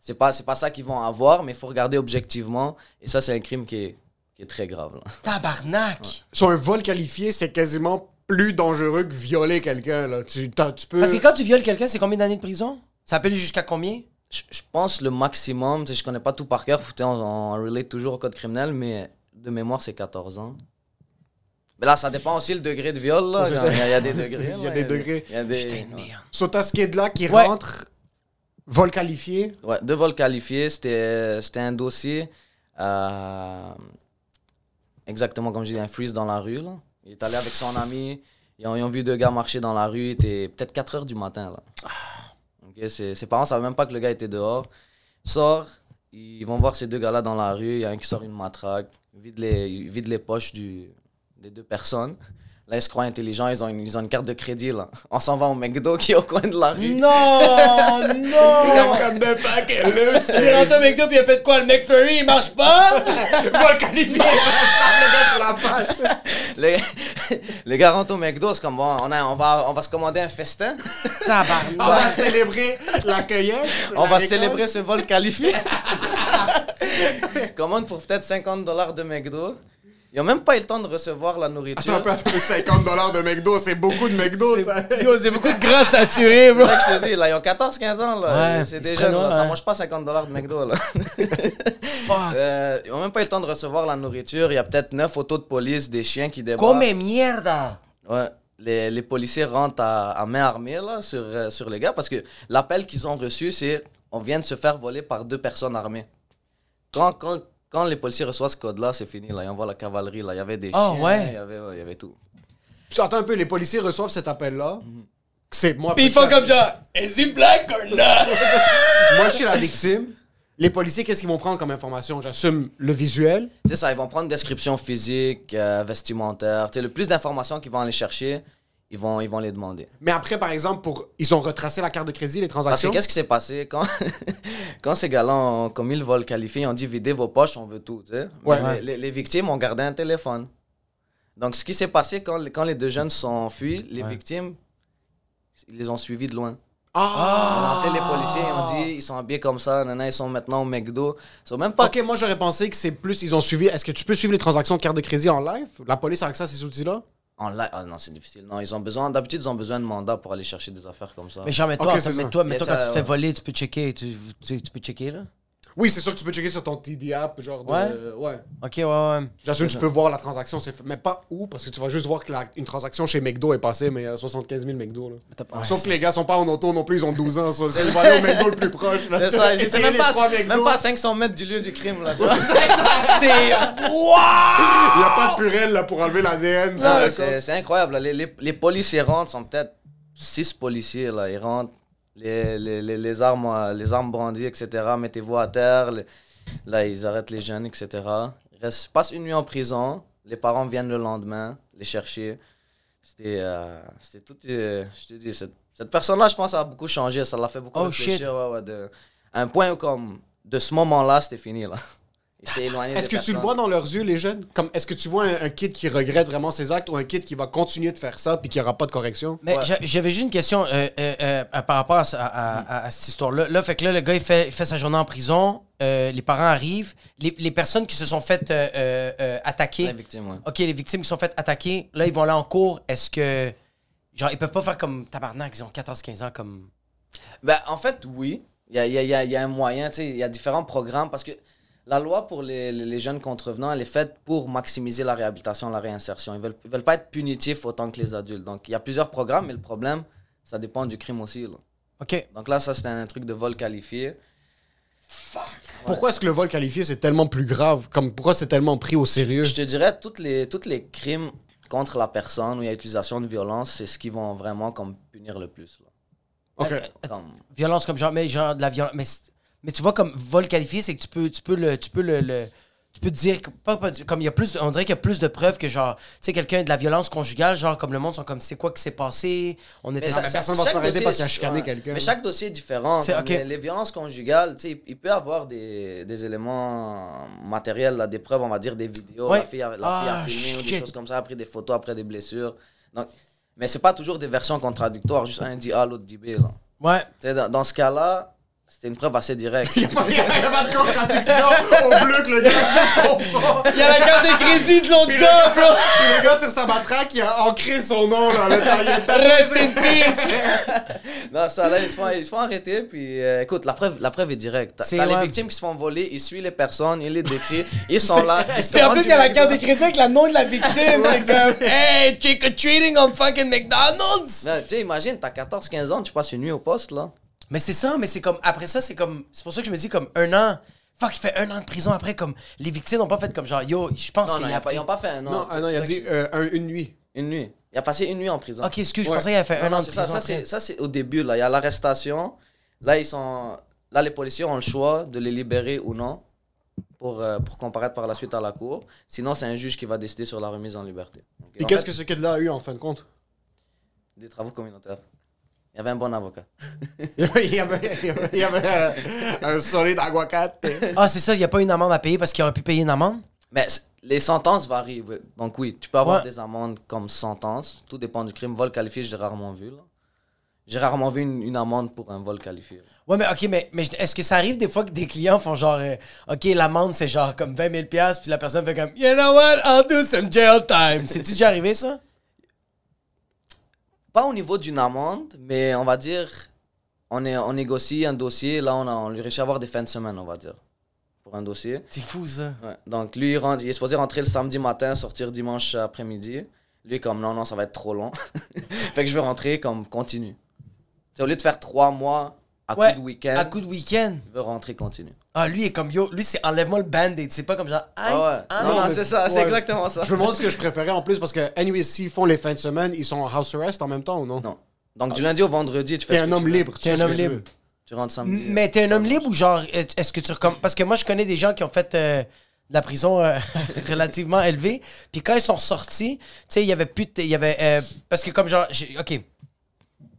C'est pas, c'est pas ça qu'ils vont avoir, mais il faut regarder objectivement. Et ça, c'est un crime qui est, qui est très grave. là. Tabarnak. Sur un vol qualifié, c'est quasiment plus dangereux que violer quelqu'un là. Tu, tu peux. Parce que quand tu violes quelqu'un, c'est combien d'années de prison? Ça appelle jusqu'à combien? Je, je pense le maximum, je connais pas tout par cœur, faut- on, on relate toujours au code criminel, mais de mémoire, c'est 14 ans. Mais là, ça dépend aussi le degré de viol. là. Il y, a- il y a des degrés. Il y a des degrés. Il y a des, Putain de merde. So, t'as ce kid là qui Ouais. rentre, vol qualifié? Ouais, deux vols qualifiés, c'était c'était un dossier. euh, exactement comme je dis, un freeze dans la rue. Là. Il est allé avec son ami. Ils ont, ils ont vu deux gars marcher dans la rue. Il était peut-être 4 heures du matin. Là. Ok, ses, ses parents ne savaient même pas que le gars était dehors. Sort, ils vont voir ces deux gars-là dans la rue. Il y a un qui sort une matraque, vide les, vide les poches du, des deux personnes. Là, ils se croient intelligents, ils ont une, ils ont une carte de crédit. Là. On s'en va au McDo qui est au coin de la rue. Non, non. Comme de pack, Il est rentré avec toi puis il a fait quoi? Le McFlurry il marche pas? Vol qualifié. le gars sur la face. Les, les gars rentrent au McDo, c'est comme bon, on, a- on, va, on va se commander un festin. On Tabarnak. va célébrer la cueillette. On la va récolte. célébrer ce vol qualifié. Commande pour peut-être 50 dollars de McDo. Ils n'ont même pas eu le temps de recevoir la nourriture. Attends un peu, attends, 50 dollars de McDo, c'est beaucoup de McDo, ça. Yo, c'est beaucoup de gras saturé, bro. Je te dis, là, ils ont 14-15 ans, là. Ouais, c'est des jeunes, là, ça ouais. mange pas 50 dollars de McDo, là. Fuck. Euh, ils n'ont même pas eu le temps de recevoir la nourriture. Il y a peut-être 9 autos de police, des chiens qui débarquent. Come mierda. Ouais. Les, les policiers rentrent à, à main armée là, sur, euh, sur les gars parce que l'appel qu'ils ont reçu, c'est on vient de se faire voler par deux personnes armées. Quand, quand, quand les policiers reçoivent ce code-là, c'est fini. Là. Ils envoient la cavalerie. Là. Il y avait des Ah, chiens, ouais? il, y avait, ouais, il y avait tout. Puis, attends un peu, les policiers reçoivent cet appel-là. C'est moi. Puis ils font comme ça. Is he black or not? Moi, je suis la victime. Les policiers, qu'est-ce qu'ils vont prendre comme information? J'assume le visuel. C'est ça, ils vont prendre description physique, euh, vestimentaire. Tu sais, le plus d'informations qu'ils vont aller chercher, ils vont, ils vont les demander. Mais après, par exemple, pour ils ont retracé la carte de crédit, les Parce que transactions? qu'est-ce qui s'est passé quand, quand ces gars-là ont commis le vol qualifié, ils ont dit videz vos poches, on veut tout. tu sais? Ouais. Mais les, victimes ont gardé un téléphone. Donc ce qui s'est passé quand, les- quand les deux jeunes sont enfuis, les victimes, ils les ont suivis de loin. Ah Après, les policiers ils ont dit ils sont habillés comme ça, nana, ils sont maintenant au McDo. Ils sont même pas. Ok, moi j'aurais pensé que c'est plus. Ils ont suivi. Est-ce que tu peux suivre les transactions de carte de crédit en live? La police a accès à ces outils-là? En live. Ah non, c'est difficile. Non, ils ont besoin. D'habitude, ils ont besoin de mandat pour aller chercher des affaires comme ça. Mais genre, Ok, c'est ça. mets-toi, Mais mets-toi ça, quand tu te fais voler, tu peux checker. Tu, tu, tu peux checker, là? Oui, c'est sûr que tu peux checker sur ton TD app, genre. De... Ouais. ouais. Ok, ouais, ouais. J'assume que tu peux voir la transaction, mais pas où, parce que tu vas juste voir que la- une transaction chez McDo est passée, mais à 75 000 McDo. Là. Sauf que les gars sont pas en auto non plus, ils ont 12 ans. soit- Ils vont aller au McDo le plus proche. C'est ça, c'est même pas, même pas à 500 mètres du lieu du crime, là. C'est. Il n'y a pas de purelle là, pour enlever l'ADN. C'est incroyable. là. Les, les, les policiers rentrent, sont peut-être six policiers. Là. Ils rentrent, les, les, les, les armes, les armes brandies, etc. Mettez-vous à terre. Là, ils arrêtent les jeunes, etc. Ils restent, passent une nuit en prison. Les parents viennent le lendemain les chercher. C'était euh, c'était tout. euh, je te dis, cette, cette personne-là, je pense, a beaucoup changé. Ça l'a fait beaucoup Oh, réfléchir. ouais, ouais, de, à un point où, comme, de ce moment-là, c'était fini. Là. Est-ce que tu le vois dans leurs yeux, les jeunes? Comme, est-ce que tu vois un, un kid qui regrette vraiment ses actes ou un kid qui va continuer de faire ça puis qui aura pas de correction? Mais Ouais. j'avais juste une question euh, euh, euh, par rapport à, ça- à- à- à cette histoire-là. Là, fait que là, le gars, il fait, il fait sa journée en prison. euh, les parents arrivent. Les, les personnes qui se sont faites euh, euh, euh, attaquer. La victime, ouais. OK, les victimes qui se sont faites attaquer, là, ils vont là en cours. Est-ce que. Genre, ils peuvent pas faire comme tabarnak, ils ont 14-15 ans, comme. Ben, en fait, oui. Il y a, il y a- il y a- il y a un moyen, tu sais, il y a différents programmes parce que la loi pour les, les- les jeunes contrevenants, elle est faite pour maximiser la réhabilitation, la réinsertion. Ils veulent, ils veulent pas être punitifs autant que les adultes. Donc, il y a plusieurs programmes, mais le problème, ça dépend du crime aussi. là. OK. Donc là, ça, c'est un truc de vol qualifié. Pourquoi est-ce que le vol qualifié, c'est tellement plus grave? Comme, pourquoi c'est tellement pris au sérieux? Je te dirais, toutes les, toutes les crimes contre la personne où il y a utilisation de violence, c'est ce qui vont vraiment comme punir le plus. là. OK. Comme- Violence comme genre, mais genre de la violence. Mais, mais tu vois, comme vol qualifié, c'est que tu peux, tu peux le. Tu peux le, le- tu peux dire. que- Pas, pas- comme il y a plus. On dirait qu'il y a plus de preuves que genre. Tu sais, quelqu'un de la violence conjugale, genre, comme le monde sont comme c'est quoi qui s'est passé? On était. Mais ça- personne va se faire parce qu'il a chicané ouais. quelqu'un. Mais chaque dossier est différent. Les, les violences conjugales, tu sais, il peut y avoir des, des éléments matériels, là, des preuves, on va dire des vidéos. Ouais. La, fille a, la Ah, fille a filmé ou des choses comme ça, a pris des photos après des blessures. Donc, mais c'est pas toujours des versions contradictoires, juste un dit A, l'autre dit B. Là. Ouais. Dans, dans ce cas-là, c'était une preuve assez directe. Il n'y a pas de contradiction au bleu que le gars sur son front. Il y a la carte de crédit de l'autre gars, bro! Puis le gars sur sa matraque, il a ancré son nom dans le taille. Rest in peace! non, ça, là, ils se font, ils se font arrêter. Puis, euh, écoute, la preuve, la preuve est directe. T'as les ouais. victimes qui se font voler, ils suivent les personnes, ils les décrivent, ils sont là. ils Puis en plus, il y a la carte de crédit avec le nom de la victime. c'est comme, hey, trick or treating on fucking McDonald's! Tu sais, imagine, t'as 14-15 ans, tu passes une nuit au poste, là. Mais c'est ça, mais c'est comme. Après ça, c'est comme. C'est pour ça que je me dis comme un an. Fuck, il fait un an de prison après, comme. Les victimes n'ont pas fait comme genre, yo, je pense Non, qu'il non, y ils a n'ont pas, pas fait un an. Non, ah non, il a dit euh, un- une nuit. Une nuit. Il a passé une nuit en prison. Ok, excuse, je Ouais. pensais qu'il avait fait Non, un non, an de c'est prison. ça, après. c'est, ça, c'est au début, là. Il y a l'arrestation. Là, ils sont... Là, les policiers ont le choix de les libérer ou non pour, euh, pour comparaître par la suite à la cour. Sinon, c'est un juge qui va décider sur la remise en liberté. Et en qu'est-ce fait, que ce kid-là a eu en fin de compte? Des travaux communautaires. Il y avait un bon avocat. Il y avait, il y avait, il y avait- il y avait un, un. Ah, c'est ça, il n'y a pas une amende à payer parce qu'il aurait pu payer une amende? Mais les sentences varient. oui. Donc oui, tu peux avoir Ouais. des amendes comme sentence. Tout dépend du crime. Vol qualifié, j'ai rarement vu. J'ai rarement vu une, une amende pour un vol qualifié. Ouais, mais ok, mais, mais est-ce que ça arrive des fois que des clients font genre, euh, ok, l'amende c'est genre comme 20 000 piastres, puis la personne fait comme, you know what, I'll do some jail time. C'est-tu déjà arrivé ça? Pas au niveau d'une amende, mais on va dire, on, est, on négocie un dossier. Là, on a, on lui réussit à avoir des fins de semaine, on va dire, pour un dossier. C'est fou ça. Ouais. Donc lui, il, rentre- il est supposé rentrer le samedi matin, sortir dimanche après-midi. Lui, comme non, non, ça va être trop long. fait que je veux rentrer comme continue. C'est au lieu de faire trois mois à Ouais, coup de week-end, À coup de week-end. je veux rentrer continue. Ah, lui est comme, yo, lui c'est enlève-moi le band-aid, c'est pas comme genre, aïe, Ah ouais. ah, non, non, c'est ça, c'est exactement ça. Je me demande ce que je préférais en plus parce que, anyway, s'ils font les fins de semaine, ils sont en house arrest en même temps ou non? Non. Donc du lundi au vendredi, tu fais T'es un homme libre. tu T'es fais un homme libre. Tu rentres samedi. Mais t'es un homme libre ou genre, est-ce que tu recommences? Parce que moi, je connais des gens qui ont fait euh, de la prison euh, relativement élevée. Puis quand ils sont sortis, tu sais, il y avait plus de. Il y avait. euh, parce que comme genre. OK.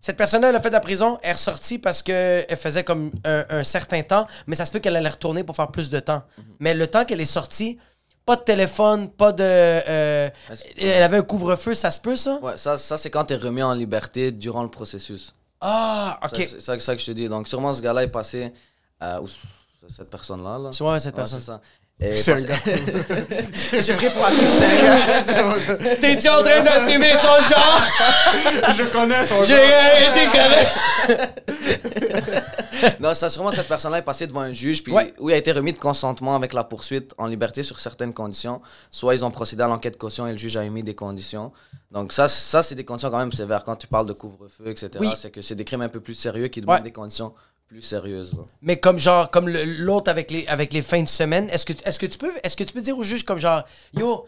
Cette personne-là, elle a fait de la prison, elle est ressortie parce qu'elle faisait comme un, un certain temps, mais ça se peut qu'elle allait retourner pour faire plus de temps. Mais le temps qu'elle est sortie, pas de téléphone, pas de. euh, elle avait un couvre-feu, ça se peut, ça? Ouais, ça, ça c'est quand tu es remis en liberté durant le processus. Ah, OK. C'est ça, ça que je te dis. Donc sûrement ce gars-là est passé. euh, cette personne-là. Là. Tu vois, cette Ouais, personne. C'est. Et C'est un gars. J'ai pris pour un. T'es-tu en train d'assumer son genre? Je connais son J'ai gars. été connu. non, ça, sûrement cette personne-là est passée devant un juge, puis Ouais. où il a été remis de consentement avec la poursuite en liberté sur certaines conditions. Soit ils ont procédé à l'enquête caution et le juge a émis des conditions. Donc ça, ça c'est des conditions quand même sévères. Quand tu parles de couvre-feu, etc., Oui. c'est que c'est des crimes un peu plus sérieux qui demandent Ouais. des conditions plus sérieuses. là. Mais comme genre, comme le- l'autre avec les, avec les fins de semaine, est-ce que, est-ce que tu peux, est-ce que tu peux dire au juge comme genre, yo,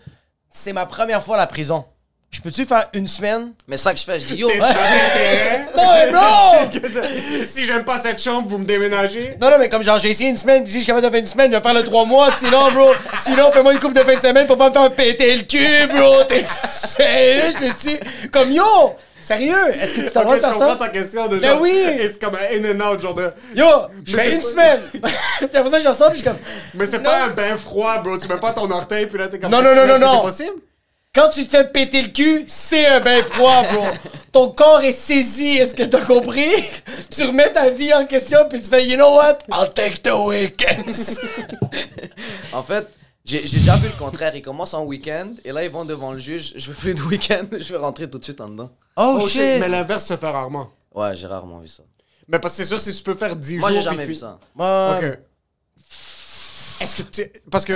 c'est ma première fois à la prison. Je peux-tu faire une semaine? Mais ça que je fais, je dis yo, Non, mais bro! si j'aime pas cette chambre, vous me déménagez. Non, non, mais comme genre, j'ai essayé une semaine, puis si je suis capable de faire une semaine, je vais faire le trois mois. Sinon, bro, sinon, fais-moi une coupe de fin de semaine pour pas me faire péter le cul, bro. T'es sérieux, je peux-tu? Comme yo! Sérieux? Est-ce que tu t'as le Ok, droit de je comprends ta question de Ben genre, oui! et c'est comme un in and out, genre de. Yo, je fais une pas- semaine! puis après ça, je ressors, puis je suis comme. Mais c'est pas un bain froid, bro. Tu mets pas ton orteil, puis là, t'es comme. Non, non, non, non, non. C'est possible? Quand tu te fais péter le cul, c'est un bain froid, bro. Ton corps est saisi, est-ce que t'as compris? Tu remets ta vie en question, puis tu fais, you know what? I'll take the weekends. En fait, j'ai j'ai déjà vu le contraire. Ils commencent en week-end et là, ils vont devant le juge. Je veux plus de week-end, je vais rentrer tout de suite en dedans. Oh, Oh, shit! shit. Mais l'inverse se fait rarement. Ouais, j'ai rarement vu ça. Mais parce que c'est sûr, si tu peux faire 10 Moi, jours. j'ai jamais vu ça. Moi, Ok. Est-ce que tu. Parce que.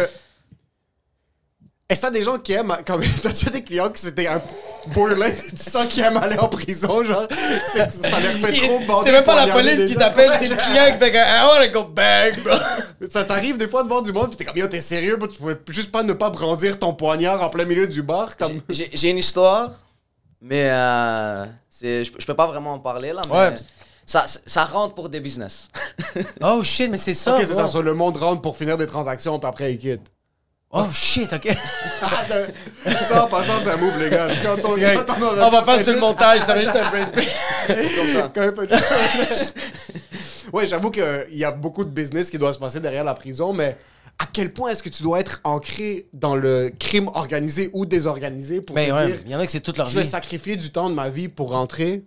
Est-ce que t'as des gens qui aiment. Comme t'as déjà des clients que c'était un borderline, tu sens qu'ils aiment aller en prison, genre. c'est- Ça leur fait trop bander C'est même pas la police qui t'appelle, c'est le client qui fait que I wanna go back, bro. Ça t'arrive des fois de voir du monde, pis t'es comme, yo, t'es sérieux, bro, tu pouvais juste pas ne pas brandir ton poignard en plein milieu du bar, comme. J'ai une histoire, mais euh, c'est- je, je peux pas vraiment en parler là. Mais Ouais. ça, ça rentre pour des business. Oh shit, mais c'est ça. Ok, c'est ça, sur le monde rentre pour finir des transactions, puis après, il quitte. Oh shit, ok. ça, en passant, c'est un move légal. Quand on, quand on aura On va faire sur le montage, ça va juste un break. Comme ça. Quand même ouais, j'avoue qu'il y a beaucoup de business qui doit se passer derrière la prison, mais à quel point est-ce que tu dois être ancré dans le crime organisé ou désorganisé pour Mais te Ben ouais, dire il y en a que c'est toute leur je vais vie. sacrifier du temps de ma vie pour rentrer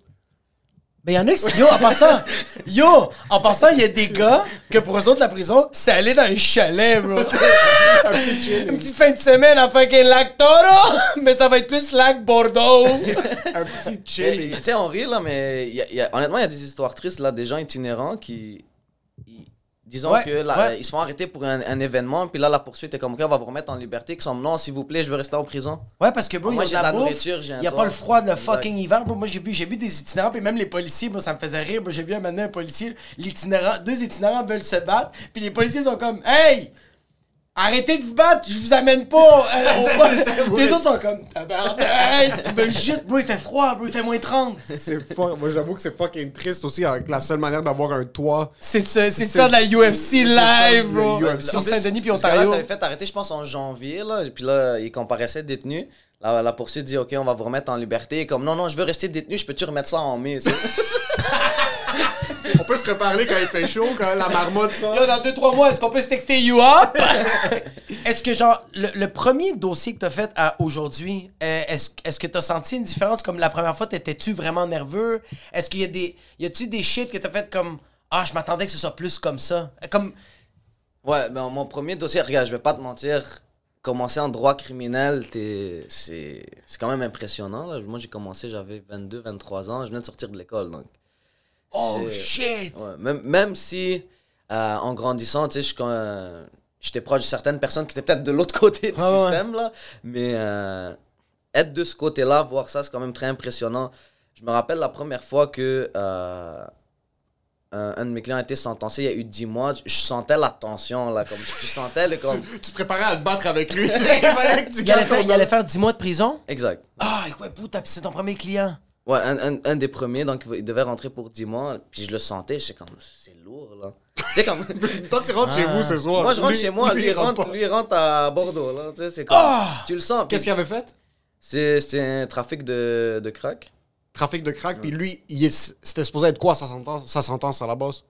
Mais il y en a qui. Yo, en passant, yo, en passant, il y a des gars que pour eux autres, la prison, c'est aller dans un chalet, bro. un petit chill, Une petite fin de semaine à fucking Lac Toro, mais ça va être plus Lac Bordeaux. un petit Mais, chill. Tu sais, on rit là, mais il y a- il y a- honnêtement, il y a des histoires tristes là, des gens itinérants qui. Disons Ouais, que là, ouais. ils se font arrêter pour un, un événement, puis là, la poursuite est comme, OK, on va vous remettre en liberté, qui sont, non, s'il vous plaît, je veux rester en prison. Ouais, parce que, bro, Moi, il y j'ai a de la nourriture, j'ai Il y a toit. pas le froid de le Exact. fucking hiver, bro. Moi, j'ai vu, j'ai vu des itinérants, puis même les policiers, bro, ça me faisait rire. J'ai vu un moment un policier, l'itinérant, deux itinérants veulent se battre, puis les policiers sont comme, hey! Arrêtez de vous battre, je vous amène pas euh, au. Les autres sont comme, tabarnak! Ils veulent juste, bro, il fait froid, bro, il fait moins 30. C'est fuck- Moi, j'avoue que c'est fucking triste aussi avec la seule manière d'avoir un toit. C'est de, faire de la UFC live, bro. UFC. Sur Saint-Denis puis Ontario. Ça avait fait arrêter, je pense, en janvier, là, et puis là, il comparaissait détenu. La, la poursuite dit, OK, on va vous remettre en liberté. Comme, non, non, je veux rester détenu, je peux-tu remettre ça en mai? ça? On peut se reparler quand il fait chaud, quand la marmotte sort. Yo, dans 2-3 mois, est-ce qu'on peut se texter you up? est-ce que, genre, le, le premier dossier que t'as fait à aujourd'hui, euh, est-ce, est-ce que t'as senti une différence? Comme la première fois, t'étais-tu vraiment nerveux? Est-ce qu'il y a des. Y a-tu des shit que t'as fait comme. Ah, je m'attendais que ce soit plus comme ça? Comme. Ouais, ben, mon premier dossier, regarde, je vais pas te mentir. Commencer en droit criminel, t'es- c'est quand même impressionnant. là. Moi, j'ai commencé, j'avais 22, 23 ans. Je venais de sortir de l'école, donc. Oh shit! Ouais, même, même si, euh, en grandissant, tu sais, j'étais proche de certaines personnes qui étaient peut-être de l'autre côté du ouais. système, là. Mais euh, être de ce côté-là, voir ça, c'est quand même très impressionnant. Je me rappelle la première fois que euh, un, un de mes clients a été sentencé il y a eu 10 mois, je sentais la tension, là. Comme, je sentais le comme... Tu te préparais à te battre avec lui. il fallait que tu Il allait, faire, il allait faire 10 mois de prison? Exact. Ah, ouais, putain, c'est ton premier client? Ouais, un, un, un des premiers, donc il devait rentrer pour 10 mois. Puis je le sentais, j'étais comme, c'est lourd, là. tu sais, comme... Toi, tu rentres chez vous ce soir. Moi, je rentre Lui- chez moi, lui, il rentre, pas. lui, il rentre à Bordeaux, là. Tu sais, c'est comme... Ah! Tu le sens. Qu'est-ce qu'il avait fait? C'est c'est un trafic de, de crack. Trafic de crack, puis lui, c'était supposé être quoi sa sentence, sa sentence à la base?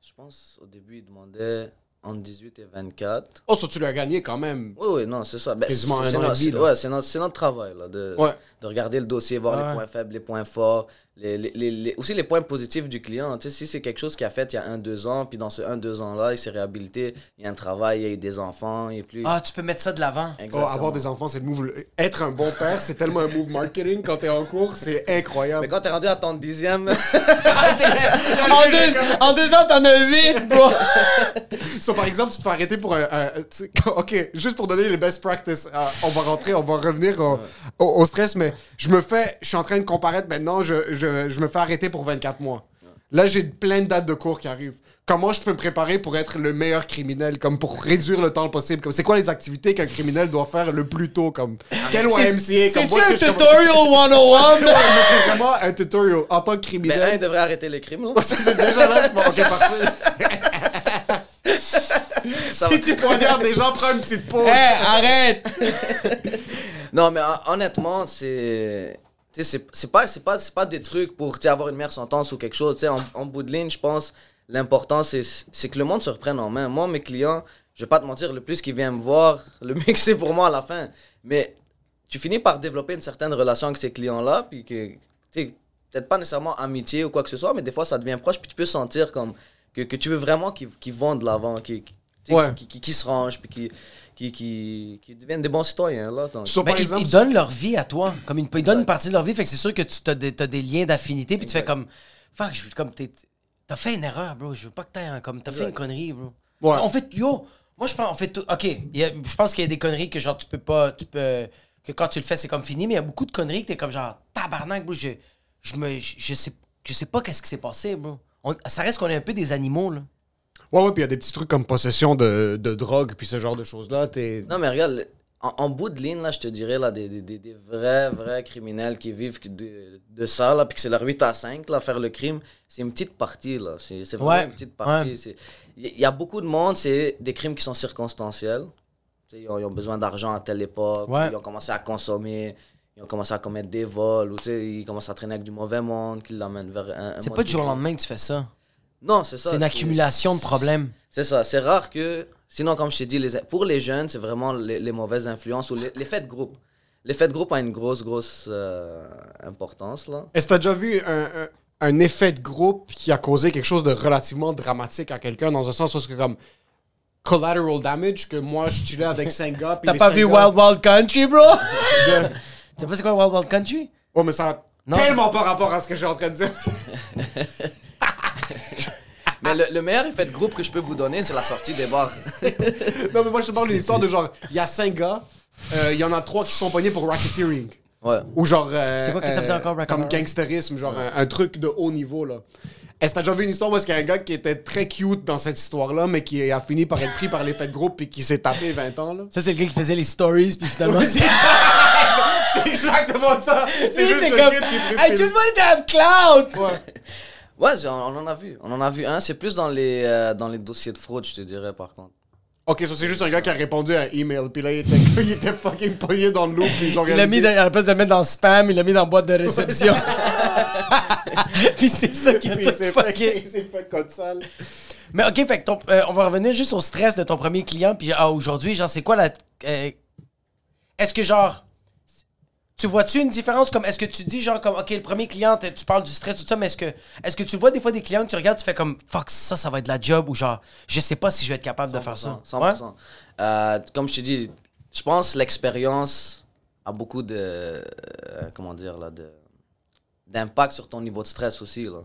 Je pense, au début, il demandait entre 18 et 24. Oh, ça, tu l'as gagné quand même. Oui, oui, non, c'est ça. Ben, c'est notre-. Ouais, c'est notre, notre travail, là, de, Ouais. de regarder le dossier, voir Ouais. les points faibles, les points forts, les, les- les- les- aussi les points positifs du client. Tu sais, si c'est quelque chose qu'il a fait il y a un, deux ans, puis dans ce un, deux ans-là, il s'est réhabilité, il y a un travail, il y a eu des enfants, il est plus... Ah, tu peux mettre ça de l'avant. Oh, Exactement. avoir des enfants, c'est le move. Être un bon père, c'est tellement un move marketing quand t'es en cours, c'est incroyable. Mais quand t'es rendu à ton dixième, en, deux, en deux ans, t'en as huit, bro! So, par exemple, tu te fais arrêter pour un. tu ok, juste pour donner les best practices, euh, on va rentrer, on va revenir au, au- au stress, mais je me fais. Je suis en train de comparaître maintenant, je, je, je me fais arrêter pour 24 mois. Là, j'ai plein de dates de cours qui arrivent. Comment je peux me préparer pour être le meilleur criminel, comme pour réduire le temps possible? Comme c'est quoi les activités qu'un criminel doit faire le plus tôt, comme quel YMCA, comme C'est-tu moi, un tutorial 101? Ouais, mais c'est vraiment un tutorial en tant que ben, un, criminel. il devrait arrêter les crimes, c'est déjà là, je pense, ok, parfait. Ça si tu poignardes des gens, prends une petite pause. Hé, arrête! Non, mais hon- honnêtement, c'est. C'est pas, c'est pas, c'est pas des trucs pour avoir une meilleure sentence ou quelque chose. Tu sais, en, en bout de ligne, je pense, l'important, c'est que le monde se reprenne en main. Moi, mes clients, je vais pas te mentir, le plus qu'ils viennent me voir, le mieux que c'est pour moi à la fin. Mais tu finis par développer une certaine relation avec ces clients-là, puis que, tu sais, peut-être pas nécessairement amitié ou quoi que ce soit, mais des fois, ça devient proche, puis tu peux sentir comme que, que tu veux vraiment qu'ils qu'ils vont de l'avant, qu'ils Ouais. qu'ils- qu'ils se rangent, puis qu'ils qu'ils- qu'ils- qu'ils deviennent des bons citoyens. Là, donc. So, Ben, ils, exemple, ils donnent leur vie à toi. Comme ils, ils donnent une partie de leur vie. Fait que c'est sûr que tu as des, t'as des liens d'affinité. Puis tu fais comme. Fuck, je veux comme. T'as fait une erreur, bro. Je veux pas que t'aies un- comme. T'as fait une connerie, bro. Ouais. On fait. Yo, moi, je pense. On fait tout. Ok. il y a- je pense qu'il y a des conneries que genre, tu peux pas. Tu peux. Que quand tu le fais, c'est comme fini. Mais il y a beaucoup de conneries que t'es comme genre. Tabarnak, bro. Je, je, me, je, je sais, je sais pas qu'est-ce qui s'est passé, bro. On- ça reste qu'on est un peu des animaux, là. Ouais, ouais, puis il y a des petits trucs comme possession de, de drogue, puis ce genre de choses-là. T'es. Non, mais regarde, en, en bout de ligne, là, je te dirais, là, des, des, des- vrais, vrais criminels qui vivent de, de ça, là, puis que c'est leur 8 à 5, là, faire le crime, c'est une petite partie, là. C'est c'est vraiment Ouais, une petite partie. ouais. Il y, a beaucoup de monde, c'est des crimes qui sont circonstanciels. Tu sais, Ils ont, ils ont besoin d'argent à telle époque, Ouais. ils ont commencé à consommer, ils ont commencé à commettre des vols, ou tu sais, ils commencent à traîner avec du mauvais monde, qui l'amène vers un. un C'est pas du jour au de- lendemain que tu fais ça. Non, c'est ça. C'est une accumulation de problèmes. C'est ça, c'est rare que. Sinon, comme je t'ai dit, les, pour les jeunes, c'est vraiment les, les mauvaises influences ou les- l'effet de groupe. L'effet de groupe a une grosse, grosse euh, importance, là. Est-ce que t'as déjà vu un, un- un effet de groupe qui a causé quelque chose de relativement dramatique à quelqu'un, dans un sens où c'est comme collateral damage, que moi je chillais avec cinq gars. puis T'as les pas vu gars- Wild Wild Country, bro? de- Tu sais pas c'est quoi Wild Wild Country? Ouais, mais ça a Non. tellement pas rapport à ce que j'ai en train de dire. Mais le, le meilleur effet de groupe que je peux vous donner, c'est la sortie des bars. non, mais moi je te parle d'une histoire de genre, il y a cinq gars, euh, il y en a trois qui sont pognés pour racketeering. Ouais. Ou genre. euh, C'est quoi que ça faisait encore, Comme racketeering? gangsterisme, genre un, un truc de haut niveau, là. Est-ce que t'as déjà vu une histoire où il y a un gars qui était très cute dans cette histoire-là, mais qui a fini par être pris par l'effet de groupe et qui s'est tapé 20 ans, là? Ça, c'est le gars qui faisait les stories, puis finalement, c'est. C'est exactement ça! C'est juste le comme, qui est I just wanted to have clout! Ouais. Ouais, on en a vu. On en a vu un. C'est plus dans les, euh, dans les dossiers de fraude, je te dirais, par contre. Ok, ça c'est juste un gars qui a répondu à un email, puis là il était, il était fucking pogné dans le loop, puis ils ont Il l'a mis, dans, à la place de le mettre dans spam, il l'a mis dans la boîte de réception. puis c'est ça qui a Puis tout il s'est fait, fucké. il s'est fait code sale. Mais ok, fait que ton- euh, on va revenir juste au stress de ton premier client. Puis ah, aujourd'hui, genre, c'est quoi la. euh, est-ce que genre. Tu vois-tu une différence? Comme est-ce que tu dis genre comme ok le premier client tu parles du stress tout ça mais est-ce que est-ce que tu vois des fois des clients que tu regardes tu fais comme fuck ça ça va être de la job ou genre je sais pas si je vais être capable de faire ça 100%. Ouais? Euh, comme je t'ai dit, je pense que l'expérience a beaucoup de. euh, comment dire, là, de. D'impact sur ton niveau de stress aussi, là.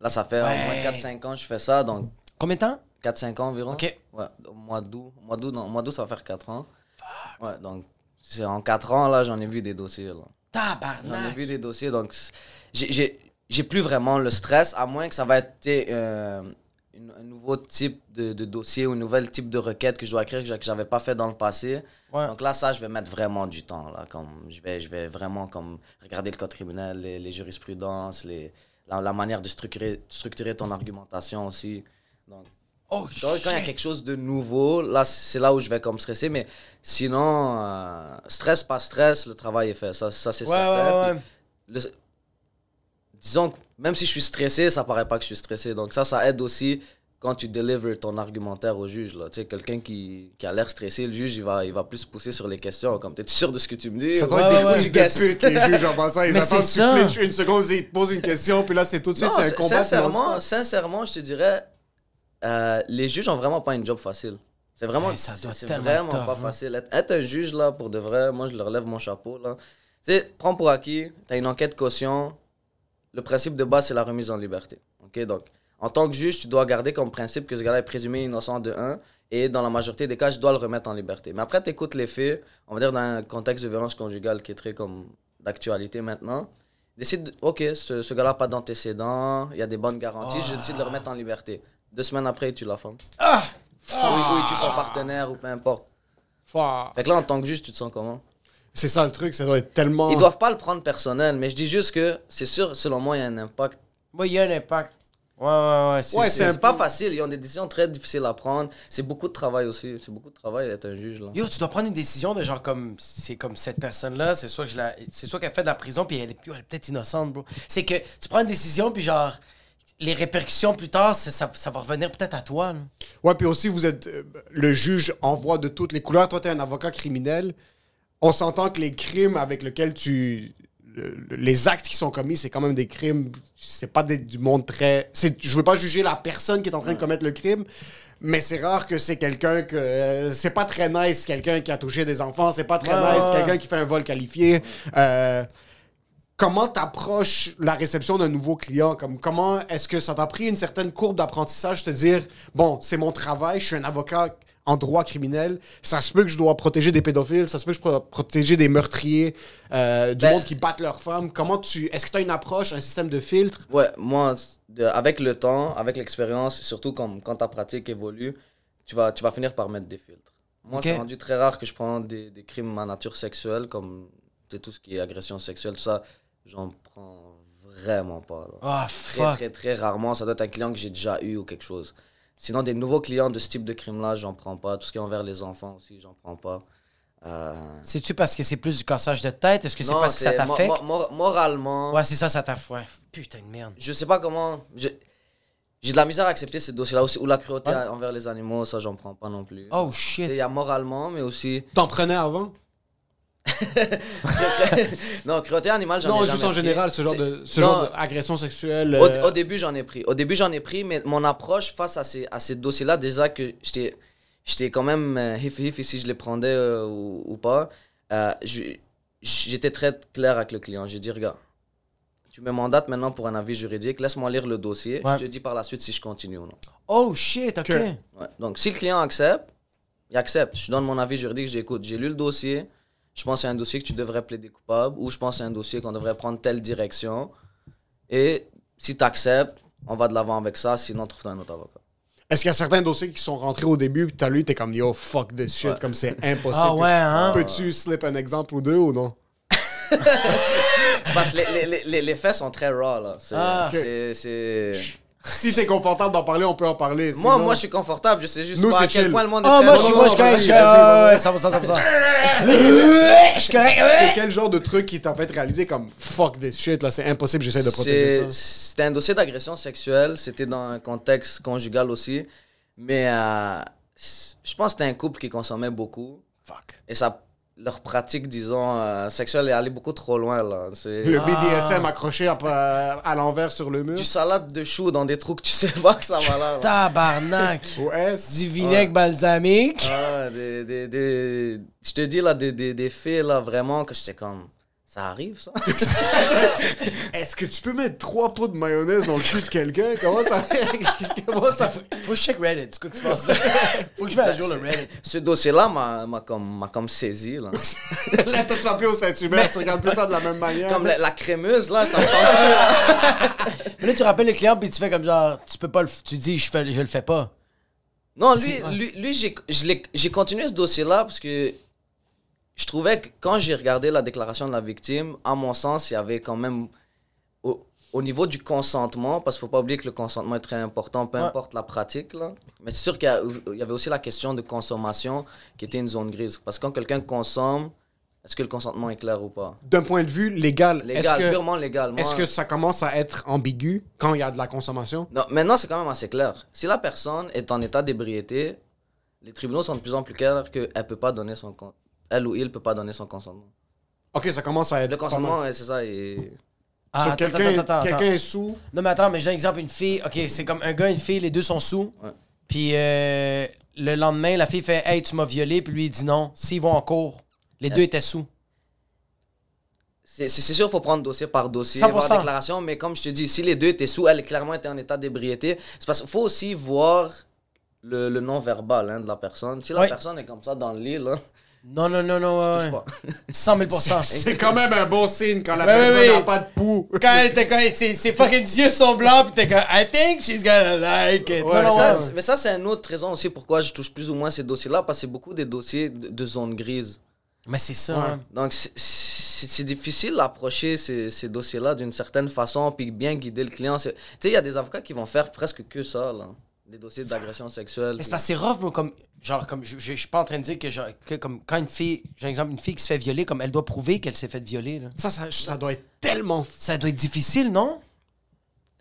Là, ça fait Ouais. au moins 4-5 ans que je fais ça, donc combien de temps? 4-5 ans environ. Ok. Ouais, au mois d'août. Au mois d'août, non, mois d'août, ça va faire 4 ans. Ouais, donc, en 4 ans, là, j'en ai vu des dossiers, là. J'en ai vu des dossiers, donc j'ai- plus vraiment le stress, à moins que ça va être euh, un nouveau type de, de dossier ou un nouvel type de requête que je dois écrire que j'a- que j'avais pas fait dans le passé. Ouais. Donc là, ça, je vais mettre vraiment du temps. Là, comme je, vais, je vais vraiment comme regarder le code criminel, les, les jurisprudences, les, la, la manière de structurer, structurer ton argumentation aussi. Donc, oh quand quand il y a quelque chose de nouveau, là, c'est là où je vais comme stresser. Mais sinon, euh, stress, pas stress, le travail est fait. Ça, ça c'est ouais certain. ouais ouais le- disons que même si je suis stressé, ça paraît pas que je suis stressé. Donc ça, ça aide aussi quand tu délivres ton argumentaire au juge. Là. Tu sais, quelqu'un qui, qui a l'air stressé, le juge, il va, il va plus pousser sur les questions. Comme, t'es sûr de ce que tu me dis? Ça doit Ouais, être des ouais, fils ouais. de pute, les juges, en passant. Ils attendent ça. une seconde, ils te posent une question, puis là, c'est tout de suite, c'est un combat. sincèrement, sincèrement, je te dirais, euh, les juges ont vraiment pas une job facile. C'est vraiment, Ouais, ça doit c'est vraiment tough, pas hein. facile. Être, un juge, là, pour de vrai, moi, je leur lève mon chapeau, là. Tu sais, prends pour acquis, t'as une enquête caution, le principe de base, c'est la remise en liberté. OK? Donc, en tant que juge, tu dois garder comme principe que ce gars-là est présumé innocent de 1, et dans la majorité des cas, je dois le remettre en liberté. Mais après, tu écoutes les faits, on va dire dans un contexte de violence conjugale qui est très comme d'actualité maintenant. Décide, de- ok, ce, ce gars-là n'a pas d'antécédents, il y a des bonnes garanties, je décide de le remettre en liberté. Deux semaines après, tu la femme. ah Ou, ou il tue son partenaire, ou peu importe. Fuck. Fait que là, en tant que juge, tu te sens comment? C'est ça le truc, ça doit être tellement. Ils doivent pas le prendre personnel, mais je dis juste que c'est sûr, selon moi, il y a un impact. moi il y a un impact Ouais, ouais, ouais. C'est, Ouais, c'est- c'est pas facile, ils ont des décisions très difficiles à prendre. C'est beaucoup de travail aussi. C'est beaucoup de travail d'être un juge. Là. Yo, tu dois prendre une décision de genre comme c'est comme cette personne-là, c'est soit que je la, c'est soit qu'elle fait de la prison puis elle est, elle est peut-être innocente, bro. C'est que tu prends une décision puis genre les répercussions plus tard, ça, ça va revenir peut-être à toi. là. Ouais, puis aussi, vous êtes. euh, le juge envoie de toutes les couleurs. Toi, t'es un avocat criminel. On s'entend que les crimes avec lesquels tu. le- le- les actes qui sont commis, c'est quand même des crimes. C'est pas des- du monde très. Je veux pas juger la personne qui est en train de commettre le crime. Mais c'est rare que c'est quelqu'un que. euh, c'est pas très nice, quelqu'un qui a touché des enfants. C'est pas très nice, quelqu'un qui fait un vol qualifié. Euh, comment t'approches la réception d'un nouveau client? Comme, comment est-ce que ça t'a pris une certaine courbe d'apprentissage, te dire, bon, c'est mon travail, je suis un avocat en droit criminel, ça se peut que je dois protéger des pédophiles, ça se peut que je dois protéger des meurtriers, euh, du Ben- monde qui battent leurs femmes. Comment tu... Est-ce que tu as une approche, un système de filtre? Ouais, moi, de- avec le temps, avec l'expérience, surtout comme, quand ta pratique évolue, tu vas, tu vas finir par mettre des filtres. Moi, c'est rendu très rare que je prends des, des crimes à nature sexuelle, comme tout ce qui est agression sexuelle, tout ça, j'en prends vraiment pas. là. Ah, Très, fuck. très, très rarement. Ça doit être un client que j'ai déjà eu ou quelque chose. Sinon, des nouveaux clients de ce type de crime-là, j'en prends pas. Tout ce qui est envers les enfants aussi, j'en prends pas. Euh, C'est-tu parce que c'est plus du cassage de tête? Est-ce que c'est parce que ça mo- t'affecte? mo- mor- moralement, Ouais, c'est ça, ça t'affecte. Ouais. Putain de merde. je sais pas comment. je- J'ai de la misère à accepter ces dossiers-là aussi. Ou la cruauté envers les animaux, ça, j'en prends pas non plus. Oh Il shit. y a moralement, mais aussi. T'en prenais avant? Non, cruauté animale, j'en ai Non, juste en pris. général, ce genre de ce Non, genre d'agression sexuelle. Au, euh, au début, j'en ai pris. Au début, j'en ai pris, mais mon approche face à ces, à ces dossiers-là, déjà que j'étais, j'étais quand même euh, hif-hif si je les prenais euh, ou, ou pas, euh, j'étais très clair avec le client. J'ai dit, regarde, tu me mandates maintenant pour un avis juridique, laisse-moi lire le dossier, Ouais. je te dis par la suite si je continue ou non. Oh shit, ok. Ouais. Donc, si le client accepte, il accepte. Je donne mon avis juridique, j'écoute. J'ai lu le dossier. Je pense que c'est un dossier que tu devrais plaider coupable ou je pense que c'est un dossier qu'on devrait prendre telle direction. Et si tu acceptes, on va de l'avant avec ça. Sinon, trouve-toi un autre avocat. Est-ce qu'il y a certains dossiers qui sont rentrés au début, puis t'as lu, t'es comme yo, fuck this shit, Ouais. comme c'est impossible. Ah ouais, hein? Peux-tu slip un exemple ou deux ou non? Parce que les, les, les, les faits sont très raw, là. C'est, Ah. Si t'es confortable d'en parler, on peut en parler. Moi, Sinon- moi, je suis confortable. Je sais juste Nous, pas c'est à quel chill. point le monde est Oh, très moi, je suis moi, je suis correct, je suis correct. Ouais, ouais, 100%, 100%. Je suis correct. C'est quel genre de truc qui t'a fait réaliser comme fuck this shit, là, c'est impossible, j'essaie de protéger C'est- ça? C'était un dossier d'agression sexuelle. C'était dans un contexte conjugal aussi. Mais euh, je pense que c'était un couple qui consommait beaucoup. Fuck. Et ça, leur pratique, disons, euh, sexuelle est allée beaucoup trop loin. Là. C'est Le Ah. BDSM accroché à, à l'envers sur le mur? du salade de choux dans des trous que tu sais pas que ça va là. là. Tabarnak. Du vinaigre balsamique. Ah, des, des, des- Je te dis, là, des, des, des faits, là, vraiment, que j'étais comme... Ça arrive, ça? Est-ce que tu peux mettre trois pots de mayonnaise dans le cul de quelqu'un? Comment ça Comment ça fait? Faut que je check Reddit. C'est quoi que tu penses? Faut que je mette à jour le Reddit. Ce dossier-là m'a m'a comme, m'a comme saisi, là. Là, toi, tu vas plus au Saint-Hubert, tu regardes plus ça de la même manière. Comme la, la crémeuse, là, ça me tente. Mais là, tu rappelles le client puis tu fais comme genre, tu peux pas le. Tu dis, je, fais, je le fais pas. Non, lui, lui, lui j'ai continué ce dossier-là parce que je trouvais que quand j'ai regardé la déclaration de la victime, à mon sens, il y avait quand même, au, au niveau du consentement, parce qu'il faut pas oublier que le consentement est très important, peu Ouais. importe la pratique, là. Mais c'est sûr qu'il y, avait aussi la question de consommation qui était une zone grise. Parce que quand quelqu'un consomme, est-ce que le consentement est clair ou pas? D'un point de vue légal, Légal, est-ce que, purement légal. Est-ce que ça commence à être ambigu quand il y a de la consommation? Non, maintenant, c'est quand même assez clair. Si la personne est en état d'ébriété, les tribunaux sont de plus en plus clairs qu'elle peut pas donner son con- elle ou il peut pas donner son consentement. Ok, ça commence à être. Le consentement, c'est ça. Et... Ah, So, quelqu'un est sous. Non, mais attends, mais donne un exemple. Une fille, ok, c'est comme un gars et une fille, les deux sont sous. Ouais. Puis euh, le lendemain, la fille fait Hey, tu m'as violé. Puis lui, il dit non. S'ils vont en cours, les deux étaient sous. C'est sûr, il faut prendre dossier par dossier, 100%. voir déclaration, mais comme je te dis, si les deux étaient sous, elle clairement était en état d'ébriété, c'est parce qu'il faut aussi voir le, le non-verbal hein, de la personne. Si la personne est comme ça dans le lit, là, Non, non, non, non, ouais, ouais. pas. 100 000 C'est quand même un bon signe quand la Ouais, personne n'a ouais. pas de pouls. Quand elle était quand ses, fucking yeux sont blancs, pis t'es comme I think she's gonna like it. Non, Mais non, ça, mais ça, c'est une autre raison aussi pourquoi je touche plus ou moins ces dossiers-là, parce que c'est beaucoup des dossiers de, de zone grise. Mais c'est ça. Hein. Donc, c'est- difficile d'approcher ces, ces dossiers-là d'une certaine façon, puis bien guider le client. Tu sais, il y a des avocats qui vont faire presque que ça, là. Des dossiers d'agression sexuelle. Mais c'est parce que c'est rough, bro. Comme, genre, comme, je, je, je suis pas en train de dire que, genre, que comme quand une fille, j'ai un exemple, une fille qui se fait violer, comme elle doit prouver qu'elle s'est fait violer, là. Ça, ça, ça doit être tellement. Ça doit être difficile, non?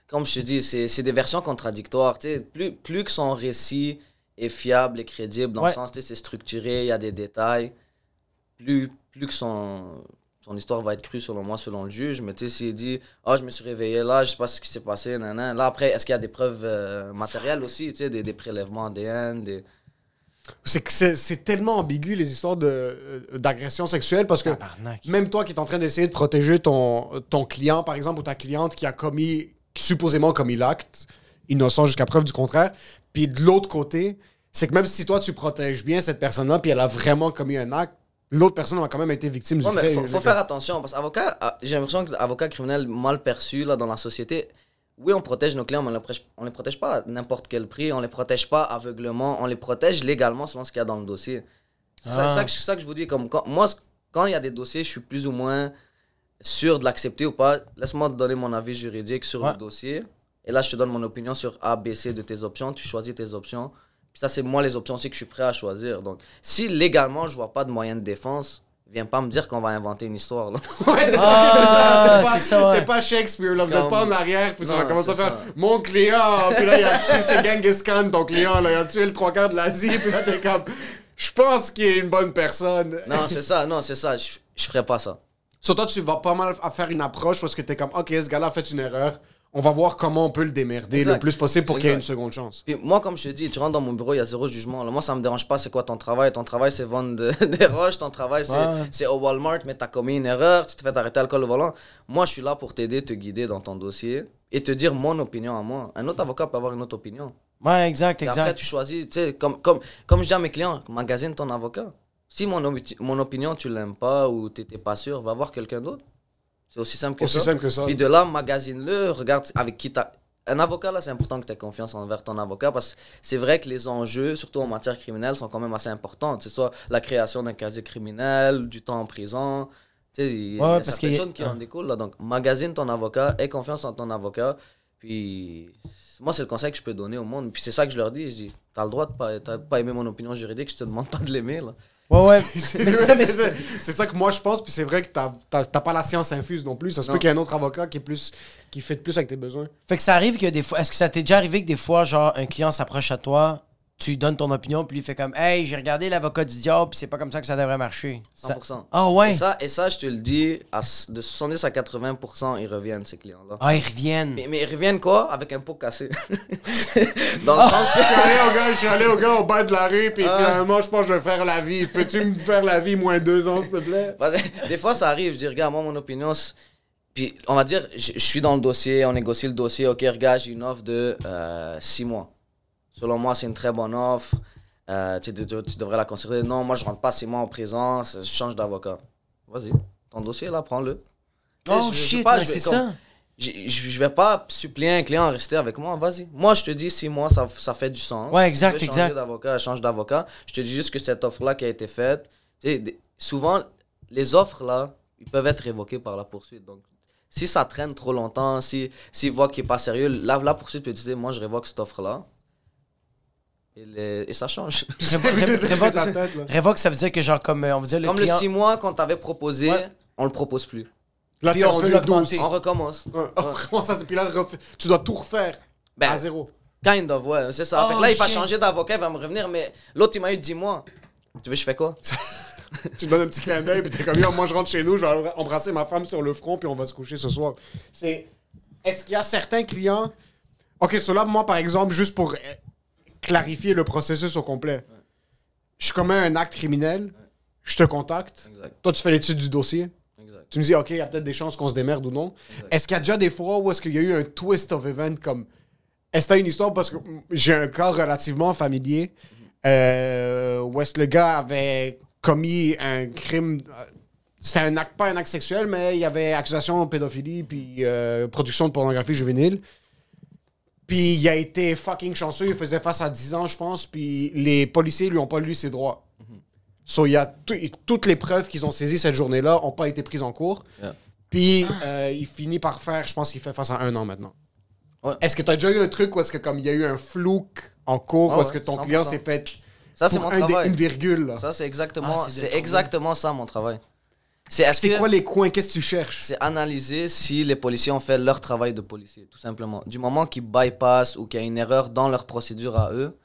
Comme je te dis, c'est c'est des versions contradictoires. tu sais. Plus, plus que son récit est fiable et crédible, dans Ouais. le sens, tu sais, c'est structuré, il y a des détails, plus, plus que son, son histoire va être crue, selon moi, selon le juge. Mais tu sais, s'il dit, ah, je me suis réveillé là, je sais pas ce qui s'est passé, nan, Là, après, est-ce qu'il y a des preuves euh, matérielles aussi, tu sais, des, des prélèvements ADN, des... C'est que c'est c'est tellement ambigu, les histoires de, euh, d'agression sexuelle, parce que Tabarnak. même toi qui es en train d'essayer de protéger ton, ton client, par exemple, ou ta cliente qui a commis, qui supposément commis l'acte, innocent jusqu'à preuve du contraire, puis de l'autre côté, c'est que même si toi tu protèges bien cette personne-là, puis elle a vraiment commis un acte, l'autre personne a quand même été victime du Ouais, fait. faut, faut faire attention parce qu'avocat, ah, j'ai l'impression que l'avocat criminel mal perçu là, dans la société, oui, on protège nos clients, mais on ne les les protège pas à n'importe quel prix, on les protège pas aveuglement, on les protège légalement selon ce qu'il y a dans le dossier. C'est ça, Ah. ça que- c'est ça que je vous dis. Comme quand- moi, quand il y a des dossiers, je suis plus ou moins sûr de l'accepter ou pas. Laisse-moi te donner mon avis juridique sur Ouais. le dossier. Et là, je te donne mon opinion sur A, B, C de tes options. Tu choisis tes options. Puis ça, c'est moi les options aussi que je suis prêt à choisir. Donc, si légalement, je vois pas de moyen de défense, viens pas me dire qu'on va inventer une histoire. là. Ouais, c'est Ah, ça. T'es pas- ouais. Pas Shakespeare, là. Vous Comme- êtes pas en arrière, puis tu Non, vas commencer à faire ça. mon client. Puis là, il a tué c'est Genghis Khan, ton client, là. Il a tué le trois quarts de l'Asie. Puis là, t'es comme, je pense qu'il est une bonne personne. Non, c'est ça, non, c'est ça. Je, je ferais pas ça. Sur toi, tu vas pas mal à faire une approche parce que t'es comme, ok, ce gars-là a fait une erreur. On va voir comment on peut le démerder Exact. le plus possible pour qu'il y ait une Exact. seconde chance. Puis moi, comme je te dis, tu rentres dans mon bureau, il y a zéro jugement. là. Moi, ça me dérange pas, c'est quoi ton travail? Ton travail, c'est vendre de- des roches. Ton travail, c'est Ouais. c'est au Walmart, mais t'as commis une erreur, tu te fais arrêter alcool au volant. Moi, je suis là pour t'aider, te guider dans ton dossier et te dire mon opinion à moi. Un autre avocat peut avoir une autre opinion. Ouais, exact, Et après, exact. tu choisis, tu sais, comme, comme, comme je dis à mes clients, magasine ton avocat. Si mon, mon opinion, tu l'aimes pas ou t'étais pas sûr, va voir quelqu'un d'autre. C'est aussi simple que Aussi ça. simple que ça. Puis de là, magasine-le, regarde avec qui t'as. Un avocat, là, c'est important que tu aies confiance envers ton avocat parce que c'est vrai que les enjeux, surtout en matière criminelle, sont quand même assez importants. C'est soit la création d'un casier criminel, du temps en prison. Tu sais, il y a Ouais, certaines qu'il y a- choses qui en découlent. Là. Donc, magasine ton avocat, aie confiance en ton avocat. Puis, moi, c'est le conseil que je peux donner au monde. Puis, c'est ça que je leur dis. Je dis, t'as le droit de pas, t'as pas aimer mon opinion juridique, je te demande pas de l'aimer. là. Ouais, ouais. C'est ça, que moi je pense, puis c'est vrai que t'as pas la science infuse non plus. Ça se Non. peut qu'il y ait un autre avocat qui est plus qui fait plus avec tes besoins. Fait que ça arrive que des fois. Est-ce que ça t'est déjà arrivé que des fois, genre, un client s'approche à toi, tu lui donnes ton opinion, puis il fait comme Hey, j'ai regardé l'avocat du diable, puis c'est pas comme ça que ça devrait marcher. Ça- 100%. Ah ouais. Et, ça, et ça, je te le dis, à, de 70 à 80%, ils reviennent, ces clients-là. Ah, ils reviennent. Mais, mais ils reviennent quoi? Avec un pot cassé. Dans le Ah. sens que. Je suis allé au gars, je suis allé au gars au bas de la rue, puis Ah. finalement je pense que je vais faire la vie. Peux-tu me faire la vie moins deux ans s'il te plaît? Des fois, ça arrive. Je dis, regarde, moi, mon opinion, c'est- puis on va dire, je, je suis dans le dossier, on négocie le dossier. Ok, regarde, j'ai une offre de 6 mois. Selon moi, c'est une très bonne offre. Euh, tu, tu- tu devrais la considérer. Non, moi, je rentre pas 6 mois en prison, je change d'avocat. Vas-y, ton dossier, là, prends-le. Oh Je- shit, c'est ça. Je je vais pas supplier un client à rester avec moi, vas-y. Moi, je te dis, 6 mois, ça, ça fait du sens. Ouais, exact, Tu veux exact. changer d'avocat, change d'avocat. Je te dis juste que cette offre-là qui a été faite, souvent, les offres-là, ils peuvent être révoquées par la poursuite. Donc, si ça traîne trop longtemps, si s'ils voient qu'il n'est pas sérieux, la, la poursuite peut dire, moi, je révoque cette offre-là. Et, les- et ça change. C'est- révoque- ça veut dire que, genre, comme, euh, on va dire, le Comme client. le 6 mois qu'on t'avait proposé, Ouais. on le propose plus. Là, Puis c'est on rendu peut l'augmenter. 12. On recommence. Ouais. Oh, comment ça, c'est- puis là, tu dois tout refaire Ben, à zéro. Kind of, ouais, c'est ça. Oh, fait que là, il va shit. changer d'avocat, il va me revenir, mais l'autre, il m'a eu 10 mois. Tu veux, je fais quoi? Tu te donnes un petit clin d'œil, puis t'es comme, Yo, moi je rentre chez nous, je vais embrasser ma femme sur le front, puis on va se coucher ce soir. C'est. Est-ce qu'il y a certains clients? Ok, cela, moi par exemple, juste pour clarifier le processus au complet, je commets un acte criminel, je te contacte, Exact, toi tu fais l'étude du dossier, exact. tu me dis, ok, il y a peut-être des chances qu'on se démerde ou non. Est-ce qu'il y a déjà des fois où est-ce qu'il y a eu un twist of event comme. Est-ce que t'as une histoire? Parce que j'ai un cas relativement familier euh, où est-ce que le gars avait commis un crime. euh, C'était un acte, pas un acte sexuel, mais il y avait accusation de pédophilie puis euh, production de pornographie juvénile. Puis il a été fucking chanceux, il faisait face à 10 ans, je pense, puis les policiers lui ont pas lu ses droits. So, il y a tout- toutes les preuves qu'ils ont saisies cette journée-là n'ont pas été prises en cours. Yeah. Puis, euh, il finit par faire, je pense qu'il fait face à un an maintenant. Ouais. Est-ce que tu as déjà eu un truc où est-ce que comme il y a eu un flouk en cours, Ah où est-ce ouais, que ton 100%. client s'est fait Ça, c'est pour mon un des- une virgule? là? Ça, c'est exactement, Ah, c'est exactement ça mon travail. C'est que- quoi les coins? Qu'est-ce que tu cherches? c'est analyser si les policiers ont fait leur travail de policier, tout simplement. Du moment qu'ils bypassent ou qu'il y a une erreur dans leur procédure à eux,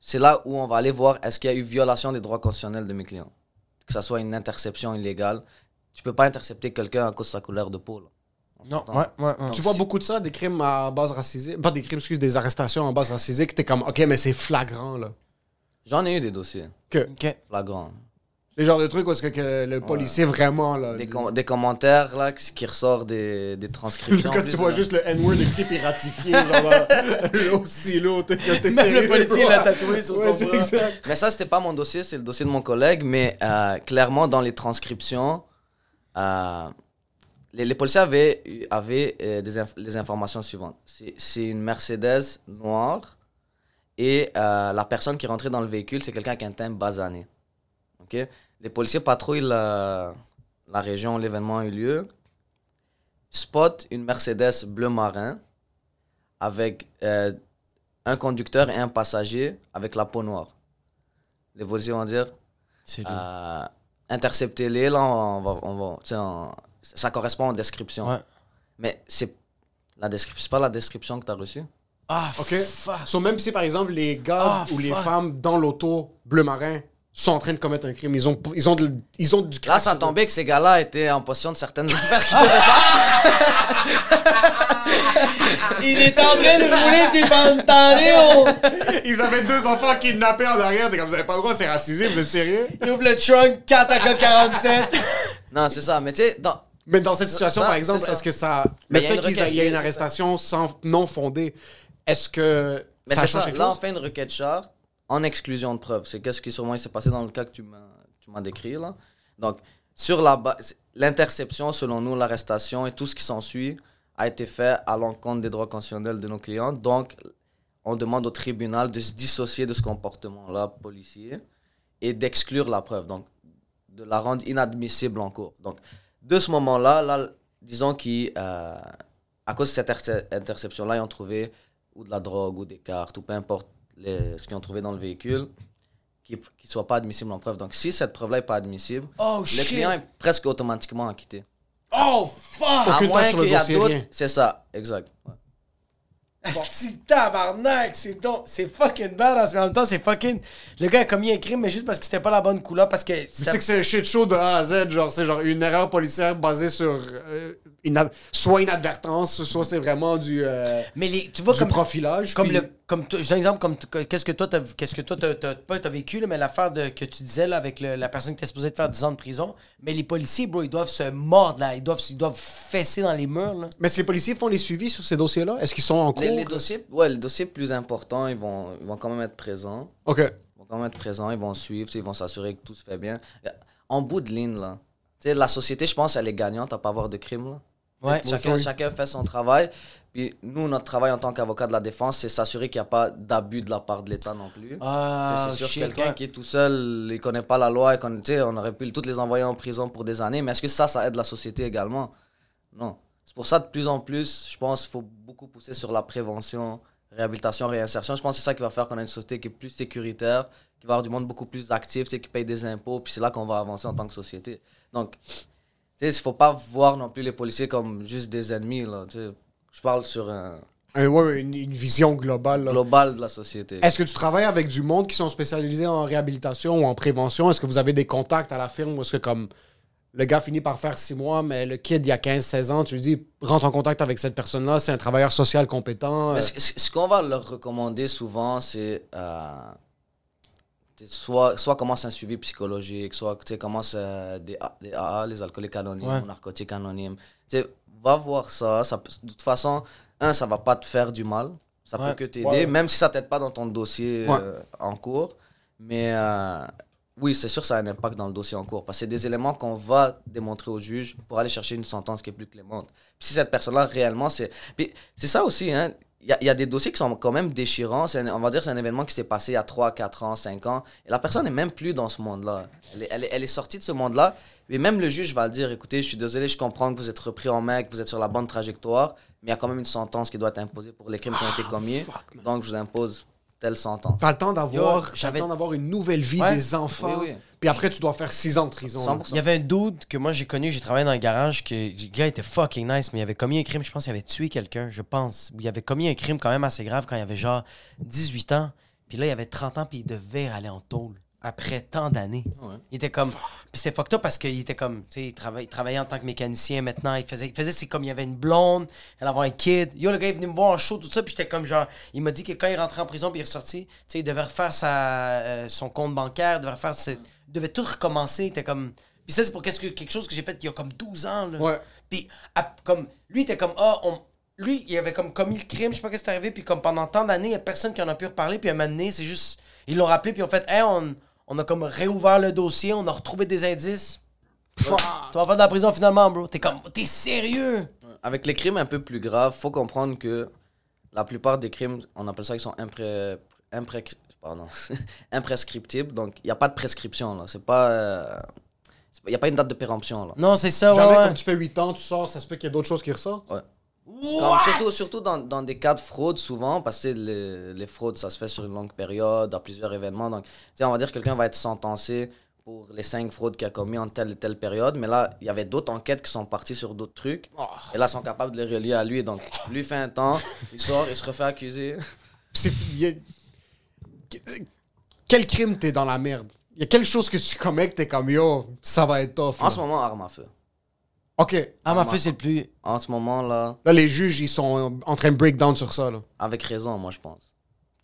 c'est là où on va aller voir est-ce qu'il y a eu violation des droits constitutionnels de mes clients. Que ça soit une interception illégale. Tu peux pas intercepter quelqu'un à cause de sa couleur de peau. là. Non, ouais, ouais, ouais. Tu vois beaucoup de ça, des crimes à base racisée. Pas des crimes, excuse, des arrestations en base racisée, que t'es comme, ok, mais c'est flagrant, là. J'en ai eu des dossiers Que, Ok. flagrants. Les genres de trucs où est-ce que, que le policier vraiment, là. Des, com- des commentaires là, qui ressortent des, des transcriptions. Quand tu vois juste le N-word écrit puis ratifié, genre, là, aussi là, t'es sérieux, le policier l'a tatoué sur Ouais, son bras. exact. Mais ça, c'était pas mon dossier, c'est le dossier de mon collègue. Mais euh, clairement, dans les transcriptions, euh, les, les policiers avaient, avaient euh, des inf- les informations suivantes. C'est une Mercedes noire et la personne qui rentrée dans le véhicule, c'est quelqu'un qui a un teint basané. Ok? Les policiers patrouillent la, la région où l'événement a eu lieu. Spot une Mercedes bleu marin avec euh, un conducteur et un passager avec la peau noire. Les policiers vont dire C'est lui. euh, interceptez-les, là, on va, on va, tu sais, on- ça correspond aux descriptions. Ouais. Mais c'est la description, c'est pas la description que tu as reçue? Ah, Ok. fuck. So, même si, par exemple, les gars Ah, ou les femmes dans l'auto bleu marin sont en train de commettre un crime, ils ont, ils ont, de- ils ont du Là, crack ça tombait que ces gars-là étaient en possession de certaines affaires qu'ils devaient pas. Il est en train de rouler du pantalon. Ils avaient deux enfants kidnappés en arrière, t'es comme, vous avez pas le droit, c'est racisé, vous êtes sérieux? Il ouvre le trunk 4 à 47. Non, c'est ça. Mais tu sais, dans- Mais dans cette situation, Ça, par exemple, est-ce que ça. Mais le il y a fait une qu'il y requête, ait une arrestation sans, non fondée, est-ce que mais ça c'est change ça. quelque Là, on chose? fait une requête charte en exclusion de preuves. C'est qu'est-ce qui sûrement s'est passé dans le cas que tu m'as, décrit là. Donc, sur la base, l'interception, selon nous, l'arrestation et tout ce qui s'ensuit a été fait à l'encontre des droits constitutionnels de nos clients. Donc, on demande au tribunal de se dissocier de ce comportement-là policier et d'exclure la preuve, donc de la rendre inadmissible en cours. Donc, de ce moment-là, là, disons qu'à à cause de cette interce- interception-là, ils ont trouvé ou de la drogue ou des cartes ou peu importe les- ce qu'ils ont trouvé dans le véhicule qui ne soit pas admissible en preuve. Donc, si cette preuve-là n'est pas admissible, Oh le shit. client est presque automatiquement acquitté. Oh fuck. À Aucune moins qu'il y a d'autres. C'est ça, exact. ouais. C'est tabarnak, c'est donc, c'est fucking badass, mais en même temps, c'est fucking. Le gars a commis un crime, mais juste parce que c'était pas la bonne couleur, parce que. Mais c'était- c'est que c'est un shit show de A à Z, genre, c'est genre une erreur policière basée sur euh, inad- soit inadvertance, soit c'est vraiment du, euh, Mais les, tu vois, du comme. profilage. Comme puis- le, comme donne un exemple comme qu'est-ce que toi t'as qu'est-ce que toi pas t'as vécu là, mais l'affaire de que tu disais là avec le- la personne qui était supposée te faire 10 ans de prison mais les policiers bro ils doivent se mordre là ils doivent ils doivent fesser dans les murs là Mais est-ce que les policiers font les suivis sur ces dossiers-là? Est-ce qu'ils sont en cours? Les, les dossiers, ouais, les dossiers plus importants, ils vont, ils vont quand même être présents. OK. Ils vont quand même être présents, ils vont suivre, ils vont s'assurer que tout se fait bien. En bout de ligne, là, tu sais, la société, je pense, elle est gagnante à pas avoir de crime, là. Ouais Chacun, chacun fait son travail. Puis nous, notre travail en tant qu'avocat de la défense, c'est s'assurer qu'il n'y a pas d'abus de la part de l'État non plus. ah c'est sûr, quelqu'un qui est tout seul, il connaît pas la loi, il connaît- on aurait pu toutes les envoyer en prison pour des années, mais est-ce que ça, ça aide la société également? Non. C'est pour ça, de plus en plus, je pense qu'il faut beaucoup pousser sur la prévention, réhabilitation, réinsertion. Je pense que c'est ça qui va faire qu'on a une société qui est plus sécuritaire, qui va avoir du monde beaucoup plus actif, qui paye des impôts, puis c'est là qu'on va avancer en tant que société. Donc, tu sais, il faut pas voir non plus les policiers comme juste des ennemis, là, tu sais. Je parle sur un Un- ouais, une, une vision globale. là. global de la société. Est-ce que tu travailles avec du monde qui sont spécialisés en réhabilitation ou en prévention? Est-ce que vous avez des contacts à la firme ou est-ce que comme le gars finit par faire six mois, mais le kid, il y a 15-16 ans, tu lui dis, rentre en contact avec cette personne-là, c'est un travailleur social compétent. Euh, ce, qu'on va leur recommander souvent, c'est euh, soit, soit commence un suivi psychologique, soit tu sais, commence euh, des, des AA, les alcooliques anonymes, Ouais. ou narcotiques anonymes. Tu sais, va voir ça, ça. De toute façon, un, ça va pas te faire du mal. Ça Ouais. peut que t'aider, Ouais. même si ça t'aide pas dans ton dossier Ouais. euh, en cours. Mais euh, oui, c'est sûr que ça a un impact dans le dossier en cours. Parce que c'est des éléments qu'on va démontrer au juge pour aller chercher une sentence qui est plus clémente. Puis si cette personne-là, réellement, c'est. Puis c'est ça aussi, hein. Il y, a- il y a des dossiers qui sont quand même déchirants. C'est un- on va dire que c'est un événement qui s'est passé il y a 3, 4 ans, 5 ans. Et la personne n'est même plus dans ce monde-là. Elle est, elle, est, elle est sortie de ce monde-là. Et même le juge va le dire écoutez, je suis désolé, je comprends que vous êtes repris en main, que vous êtes sur la bonne trajectoire, mais il y a quand même une sentence qui doit être imposée pour les crimes qui ont été commis. Donc, je vous impose telle sentence. T'as le temps d'avoir, temps une nouvelle vie, Ouais. des enfants. Oui, oui. Puis après, tu dois faire 6 ans de prison. 100%. Il y avait un dude que moi j'ai connu, j'ai travaillé dans le garage, que le gars était fucking nice, mais il avait commis un crime, je pense qu'il avait tué quelqu'un, je pense. Il avait commis un crime quand même assez grave quand il avait genre 18 ans. Puis là, il avait 30 ans, puis il devait aller en tôle après tant d'années. Ouais. Il était comme. Puis c'était fucked up parce qu'il était comme. Tu sais, il, travaillait en tant que mécanicien maintenant. Il faisait, il faisait c'est comme il y avait une blonde, elle avait un kid. Yo, le gars est venu me voir en show, tout ça. Puis j'étais comme genre. Il m'a dit que quand il rentrait en prison, puis il est ressorti, tu sais, il devait refaire sa, euh, son compte bancaire, il devait refaire. ses- il devait tout recommencer. Il était comme. Puis ça, c'est pour qu'est-ce que, quelque chose que j'ai fait il y a comme 12 ans. Là. Ouais. Puis, à- comme, lui, il était comme, ah, on. Lui, il avait comme commis le crime, je sais pas qu'est-ce qui est arrivé, puis comme pendant tant d'années, il y a personne qui en a pu reparler, puis à un moment donné, c'est juste. Ils l'ont rappelé, puis ils ont fait, hey, on, on a comme réouvert le dossier, on a retrouvé des indices. Tu vas faire de la prison finalement, bro. T'es comme, t'es sérieux? Avec les crimes un peu plus graves, faut comprendre que la plupart des crimes, on appelle ça, ils sont impré... impré- pardon, imprescriptibles. Donc, il n'y a pas de prescription. là. C'est pas... euh, Il n'y a pas une date de péremption. Là. Non, c'est ça, ouais, Jamais, ouais. quand tu fais 8 ans, tu sors, ça se peut qu'il y ait d'autres choses qui ressortent? Comme surtout surtout dans, dans des cas de fraude, souvent, parce que les, les fraudes, ça se fait sur une longue période, à plusieurs événements. Donc, on va dire que quelqu'un va être sentencé pour les cinq fraudes qu'il a commis en telle et telle période. Mais là, il y avait d'autres enquêtes qui sont parties sur d'autres trucs. Oh. Et là, ils sont capables de les relier à lui. Donc, lui fait un temps, il sort, il se refait accuser. C'est- a- Quel crime t'es dans la merde? Il y a quelque chose que tu commets que t'es comme yo, ça va être tough. En là? ce moment, arme à feu. Ok. Ah, ma feu, c'est le plus. En ce moment, là, Là, les juges, ils sont en train de break down sur ça. Là. avec raison, moi, je pense.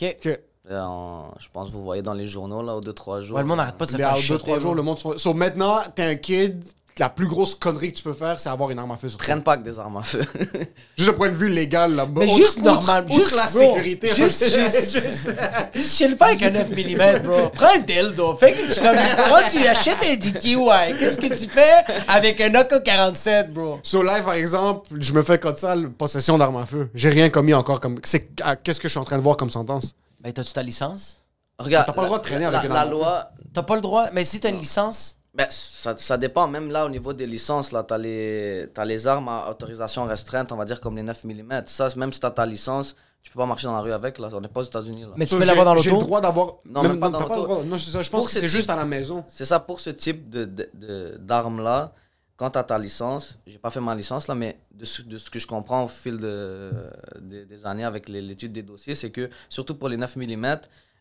Ok. Ok. Là, on- je pense que vous voyez dans les journaux, là, aux 2-3 jours. Ouais, le monde n'arrête pas de se faire à 2-3 shotter, jours, bro. le monde se fait- So maintenant, t'es un kid, la plus grosse connerie que tu peux faire, c'est avoir une arme à feu sur toi. Traîne pas avec des armes à feu. Juste d'un point de vue légal là-bas. Mais juste outre- normal, outre juste, la bro, sécurité. juste- juste- Juste chill pas avec un 9 mm, bro. Prends un dildo. Fais quelque chose comme. Quand tu achètes un Dicky, ouais. Qu'est-ce que tu fais avec un AK-47, bro? Sur live, par exemple, je me fais code sale, possession d'arme à feu. J'ai rien commis encore comme. c'est- ah, Qu'est-ce que je suis en train de voir comme sentence? Ben, t'as-tu ta licence? Regarde, T'as pas le droit de traîner la, avec une la arme à feu. loi, T'as pas le droit. Mais si t'as une licence. Ben, ça, ça dépend. Même là, au niveau des licences, là, t'as les, t'as les armes à autorisation restreinte, on va dire comme les 9 mm. Ça, même si t'as ta licence, tu peux pas marcher dans la rue avec, là. On n'est pas aux États-Unis, là. Mais tu So, peux j'ai- l'avoir dans J'ai le l'auto? droit d'avoir. Non, même pas dans l'auto. droit. Non, c'est ça. Je pense Pour que ce c'est type- juste à la maison. C'est ça pour ce type de, de, de- d'armes-là. Quand t'as ta licence, j'ai pas fait ma licence, là, mais de ce, de ce que je comprends au fil de, de- des années avec l'étude des dossiers, c'est que, surtout pour les 9 mm,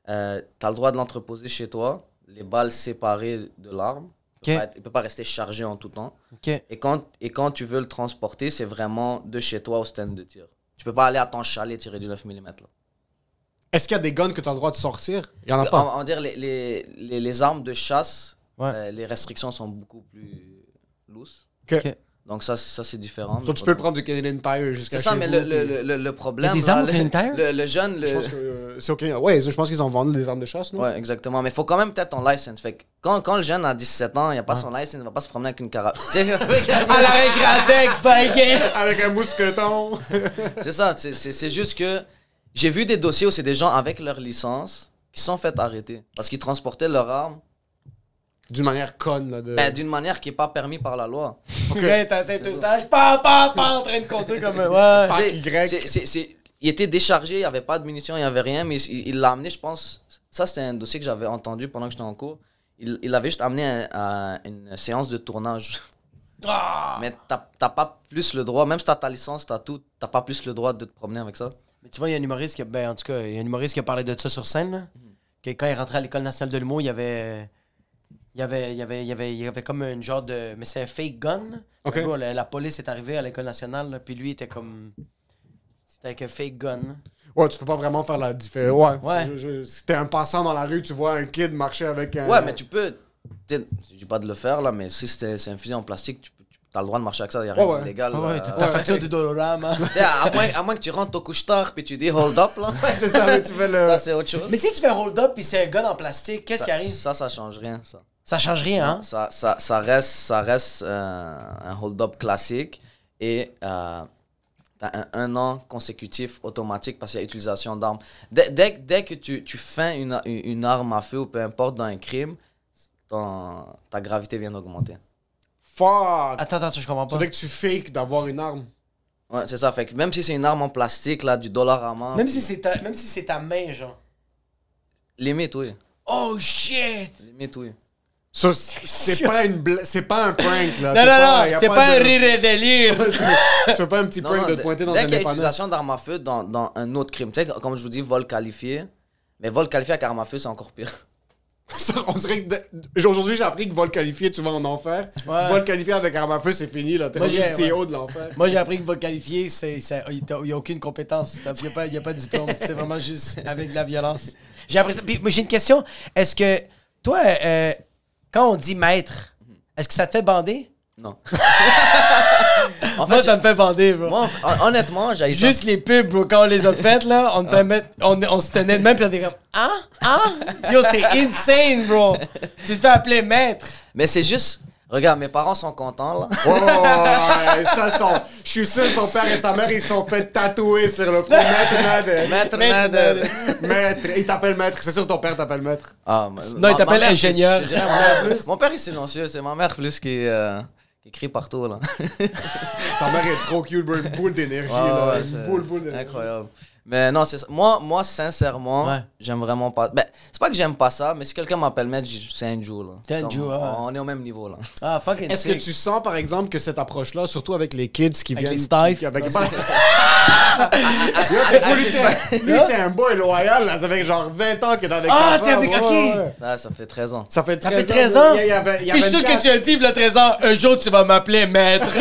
euh, t'as le droit de l'entreposer chez toi, les balles séparées de l'arme. Il il peut pas rester chargé en tout temps. Et quand, et quand tu veux le transporter, c'est vraiment de chez toi au stand de tir. Tu peux pas aller à ton chalet tirer du 9 mm. Là. Est-ce qu'il y a des guns que t'as le droit de sortir? Il y en a On, pas. on va dire les, les, les, les armes de chasse, Ouais. euh, les restrictions sont beaucoup plus lousses. Ok. Donc ça, ça c'est différent. So, tu peux prendre du Canadian Tire jusqu'à C'est ça, mais vous, le, puis- le, le, le problème. Il y a des là, armes le, Canadian Tire? le, le jeune. Le... Je pense que euh, c'est ok. Ouais, je pense qu'ils ont vendu des armes de chasse, non? Ouais, exactement. Mais il faut quand même peut-être ton license. Fait que quand, quand le jeune a 17 ans, il a pas son license, il va pas se promener avec une carabine. À la récréatec, fucking! Avec un mousqueton. c'est ça, c'est- juste que j'ai vu des dossiers où c'est des gens avec leur licence qui sont fait arrêter parce qu'ils transportaient leur arme D'une manière conne, là. De... ben, d'une manière qui est pas permis par la loi. Ouais, t'as Saint-Eustache, pas, pas, pas en train de compter comme. Ouais. Pac Tu sais, Y. c'est- c'est- c'est- il était déchargé, il n'y avait pas de munitions, il n'y avait rien, mais il il l'a amené, je pense. Ça, c'était un dossier que j'avais entendu pendant que j'étais en cours. Il il l'avait juste amené à, à une séance de tournage. Ah! Mais t'as t'as pas plus le droit, même si t'as ta licence, t'as tout, t'as pas plus le droit de te promener avec ça. Mais tu vois, il y a un humoriste qui a, ben, en tout cas, il y a un humoriste qui a parlé de ça sur scène. là. Que quand il rentrait à l'école nationale de l'humour, il y avait. Il y avait, il y avait, il y avait, il y avait comme une genre de. Mais c'est un fake gun. la, la police est arrivée à l'école nationale, là, puis lui était comme. C'était avec un fake gun. Ouais, tu peux pas vraiment faire la différence. Ouais. Ouais. Je- je- Si t'es un passant dans la rue, tu vois un kid marcher avec un. Ouais, mais tu peux. Je dis pas de le faire là, mais si c'est c'est un fusil en plastique, tu peux. T'as le droit de marcher avec ça, il a rien ouais. d'illégal. Ah ouais, ta ouais. facture du Dolorama. À, moins, à moins que tu rentres au couche-tard puis tu dis hold up là. c'est ça, mais tu fais le. Ça, c'est autre chose. Mais si tu fais un hold-up puis c'est un gun en plastique, qu'est-ce qui arrive? ça, ça change rien. Ça, Ça change rien, hein? ça, ça, ça reste, ça reste euh, un hold-up classique et euh, t'as un, un an consécutif automatique parce qu'il y a utilisation d'armes. Dès, dès, dès que tu, tu fais une, une arme à feu ou peu importe dans un crime, ton- ta gravité vient d'augmenter. Fuck! Attends, attends, je comprends pas. Faudrait que tu fakes d'avoir une arme. Ouais, c'est ça. Fait que même si c'est une arme en plastique, là, du dollar à main. Même si c'est ta, même si c'est ta main, genre. Limite, oui. Oh shit! Limite, oui. Ça, c'est pas une bla- c'est pas un prank là. Non, C'est non, pas- non, c'est pas, de- un rire et délire. tu fais pas un petit prank non, de te dès- pointer dans dès un qu'il y a utilisation d'armes à feu dans, dans un autre crime, tu sais, comme je vous dis, vol qualifié. Mais vol qualifié avec arme à feu, c'est encore pire. Ça, on dirait que de- aujourd'hui j'ai appris que vol qualifié tu vas en enfer. Ouais. Vol qualifié avec arme à feu c'est fini là. T'es le CEO de l'enfer. Moi, j'ai appris que va qualifier, c'est, c'est- il n'y a aucune compétence. Il n'y a, pas- il y a pas de diplôme. C'est vraiment juste avec de la violence. J'ai appris ça. Puis, moi, j'ai une question. Est-ce que, toi, euh, quand on dit maître, est-ce que ça te fait bander? Non. en Moi, fait, ça me fait bander, bro. moi, hon- honnêtement, j'ai Juste les pubs, bro, quand on les a faites, là, on, met- on, on se tenait de même, puis on était comme, ah, ah, yo, c'est insane, bro. Tu te fais appeler maître. Mais c'est juste. Regarde, mes parents sont contents, là. Oh, ouais, ça son, je suis sûr son père et sa mère ils se sont fait tatouer sur le front. Maître Nader. Maître Maître Nader. Maître, il t'appelle maître. C'est sûr ton père t'appelle maître. Ah, ma- Non, il t'appelle plus, ingénieur. dirais. Mon père est silencieux, c'est ma mère plus qui, euh, qui crie partout, là. Ta mère est trop cute, bro. Une boule d'énergie Ouais, là. ouais, Une c'est boule, boule d'énergie. Incroyable. Mais non, c'est ça. Moi, moi, sincèrement, Ouais. j'aime vraiment pas. Ben, c'est pas que j'aime pas ça, mais si quelqu'un m'appelle maître, c'est un Joe, là. T'es un Comme, Joe, ouais. On est au même niveau, là. Ah, fucking Est-ce que tu sens par exemple que cette approche-là, surtout avec les kids qui Avec viennent. les staffs. qui- Avec Yo, lui, c'est- lui, c'est un boy loyal, là. Ça fait genre 20 ans qu'il est avec Ah, t'es avec- ouais, ok. ouais. Ça, ça fait 13 ans. Ça fait Ça 13 fait 13 ans? Il y a- il y avait- il y Puis je suis sûr que tu as dit, le 13 ans, un jour, tu vas m'appeler maître.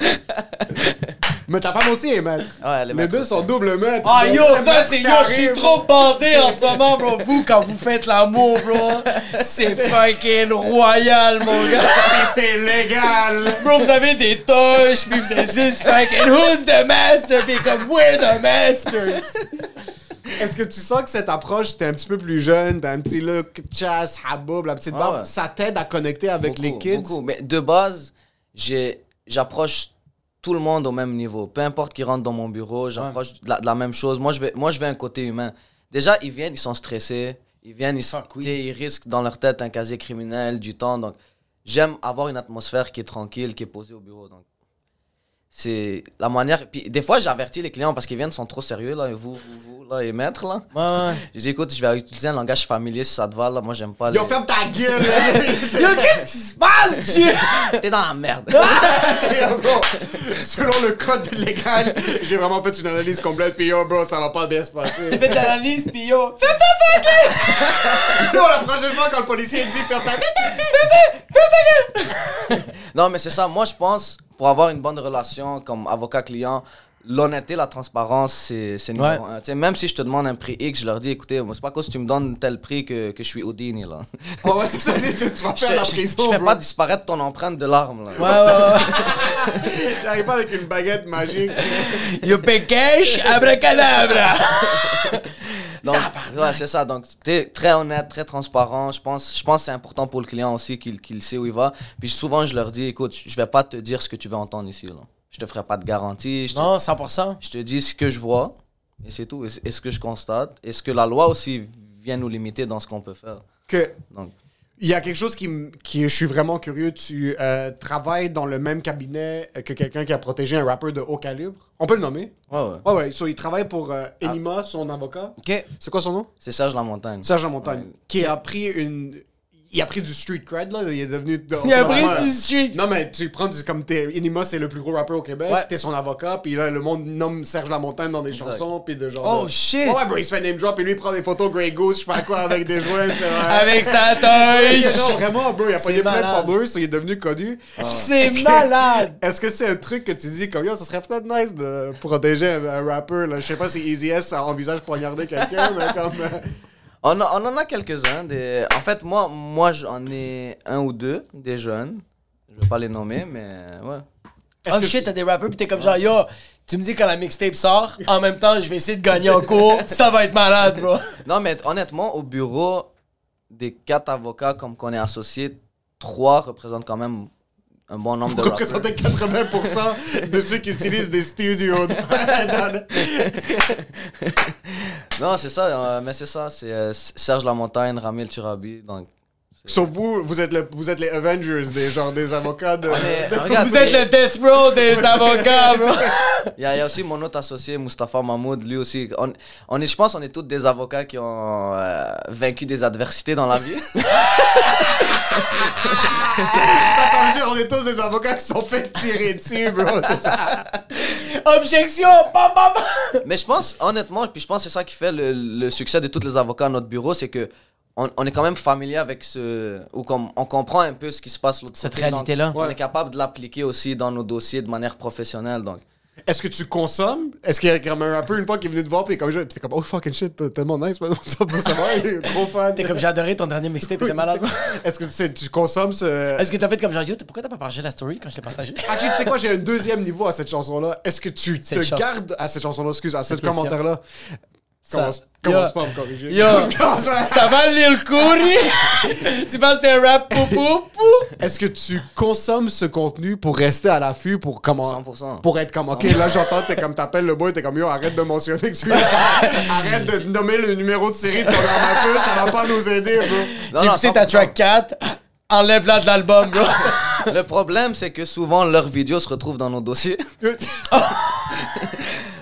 Mais ta femme aussi est maître. Ouais, elle est Les deux aussi. sont double maître. Ah yo, ça c'est yo, je suis trop bandé en ce moment, bro. Vous, quand vous faites l'amour, bro, c'est fucking royal, mon gars. Puis c'est légal. Bro, vous avez des touches, puis vous êtes juste fucking who's the master, puis comme we're the masters. Est-ce que tu sens que cette approche, t'es un petit peu plus jeune, t'as un petit look chasse, haboub, la petite Ah barbe, ouais. ça t'aide à connecter avec Beaucoup, les kids? beaucoup. Mais de base, j'ai- j'approche tout le monde au même niveau. Peu importe qui rentre dans mon bureau, j'approche de, la, de la même chose. Moi je, vais, moi, je vais un côté humain. Déjà, ils viennent, ils sont stressés. Ils viennent, ils, Fuck, oui. tu sais, ils risquent dans leur tête un casier criminel, du temps. Donc, j'aime avoir une atmosphère qui est tranquille, qui est posée au bureau. Donc, c'est la manière. Puis, des fois, j'avertis les clients parce qu'ils viennent, sont trop sérieux, là, et vous, vous, vous, là, et maître, là. Ouais, Je dis, écoute, je vais utiliser un langage familier si ça te va, là. Moi, j'aime pas Yo, les- ferme ta gueule! Yo, qu'est-ce qui se passe, tu? T'es dans la merde. Yo, bro, Selon le code légal, j'ai vraiment fait une analyse complète, puis yo, bro, ça va pas bien se passer. Fais de l'analyse, puis yo, Yo, la prochaine fois, quand le policier dit ferme ta gueule, Non, mais c'est ça. Moi, je pense, pour avoir une bonne relation comme avocat-client, l'honnêteté, la transparence, c'est c'est numéro Ouais. un. Tu sais, même si je te demande un prix X, je leur dis, écoutez, c'est pas cause que tu me donnes tel prix que, que je suis Houdini, là. Ouais, c'est ça, tu tu vas Je, faire te- la je- prison, je fais bro. pas disparaître ton empreinte de l'arme, là. Ouais, ouais, ouais. J'arrive pas avec une baguette magique. You pay cash, abracadabra. Donc, ouais, c'est ça. Donc, t'es très honnête, très transparent. Je pense, je pense que c'est important pour le client aussi qu'il qu'il sait où il va. Puis souvent, je leur dis, écoute, je vais pas te dire ce que tu veux entendre ici, là. Je te ferai pas de garantie. Je te, Non, 100%. je te dis ce que je vois, et c'est tout. Et ce que je constate. Et ce que la loi aussi vient nous limiter dans ce qu'on peut faire. Que Donc, Il y a quelque chose qui, qui je suis vraiment curieux. Tu euh, travailles dans le même cabinet que quelqu'un qui a protégé un rappeur de haut calibre? On peut le nommer. ouais, ouais. Ouais, ouais. So, il travaille pour euh, Enima, son avocat. OK. C'est quoi son nom? C'est Serge Lamontagne. Serge Montagne. Ouais. Qui a pris une. Il a pris du street cred, là. Il est devenu. Il a pris du street. Non, mais tu prends du. Comme t'es. Enima, c'est le plus gros rappeur au Québec. Ouais. T'es son avocat. Puis là, le monde nomme Serge Lamontagne dans des Exact. chansons. Puis de genre. Oh, de- shit. Ouais, bro, il se fait name drop. Et lui, il prend des photos Grey Goose, je sais pas quoi, avec des joints. Avec sa touche. non, vraiment, bro, il a pas C'est des plein de malade. followers, il est devenu connu. C'est Est-ce que- malade. Est-ce que c'est un truc que tu dis comme yo, ça serait peut-être nice de protéger un, un rappeur, là? Je sais pas si Easy S envisage poignarder quelqu'un, mais comme. On, a- on en a quelques-uns. Des... En fait, moi, moi j'en ai un ou deux, des jeunes. Je vais pas les nommer, mais ouais. est-ce Oh que shit, t'as des rappeurs, pis t'es comme genre, yo, tu me dis quand la mixtape sort, en même temps, je vais essayer de gagner en cours, ça va être malade, bro. Non, mais honnêtement, au bureau, des quatre avocats comme qu'on est associés, trois représentent quand même un bon nombre de rappers. représentait 80% de ceux qui utilisent des studios. Non, c'est ça, euh, mais c'est ça. C'est euh, Serge Lamontagne, Ramil Turabi. Donc, Sauf vous, vous êtes, le- vous êtes les Avengers, des, genre des avocats de... Regarde, Vous êtes le death row des avocats, bro. Il y, a il y a aussi mon autre associé, Mustapha Mahmoud, lui aussi. On, on est, je pense qu'on est tous des avocats qui ont euh, vaincu des adversités dans la vie. Ça, ça veut dire on est tous des avocats qui sont fait tirer dessus, bro. C'est ça. Objection! Bam, bam. Mais je pense, honnêtement, puis je pense que c'est ça qui fait le, le succès de tous les avocats à notre bureau, c'est que on, on est quand même familier avec ce. ou comme on comprend un peu ce qui se passe de l'autre Cette réalité-là. On est capable de l'appliquer aussi dans nos dossiers de manière professionnelle. Donc, Est-ce que tu consommes? Est-ce qu'il y a comme un rappeur une fois qui est venu te voir puis comme, t'es comme oh fucking shit, t'es tellement nice, man. Ça peut savoir, il est gros fan. T'es comme j'ai adoré ton dernier mixtape, t'es malade. Est-ce que tu, sais, tu consommes ce. Est-ce que t'as fait comme genre, yo, pourquoi t'as pas partagé la story quand je l'ai partagé? Actually, tu sais quoi, j'ai un deuxième niveau à cette chanson-là. Est-ce que tu Cette te chanson. gardes à cette chanson-là, excuse, à ce Cette commentaire-là? Ça- Commence, commence pas à me corriger. Yo, ça va Lil Kouri? tu penses que t'es un rap pou pou pou? Est-ce que tu consommes ce contenu pour rester à l'affût, pour comment 100%. Pour être comme, ok, là j'entends, t'es comme, t'appelles le boy, t'es comme, yo, arrête de mentionner que tu es- Arrête de nommer le numéro de série de ton arme ça va pas nous aider, bro. Non, J'ai non, écouté ta 100%. track 4, enlève-la de l'album, bro. Le problème, c'est que souvent leurs vidéos se retrouvent dans nos dossiers.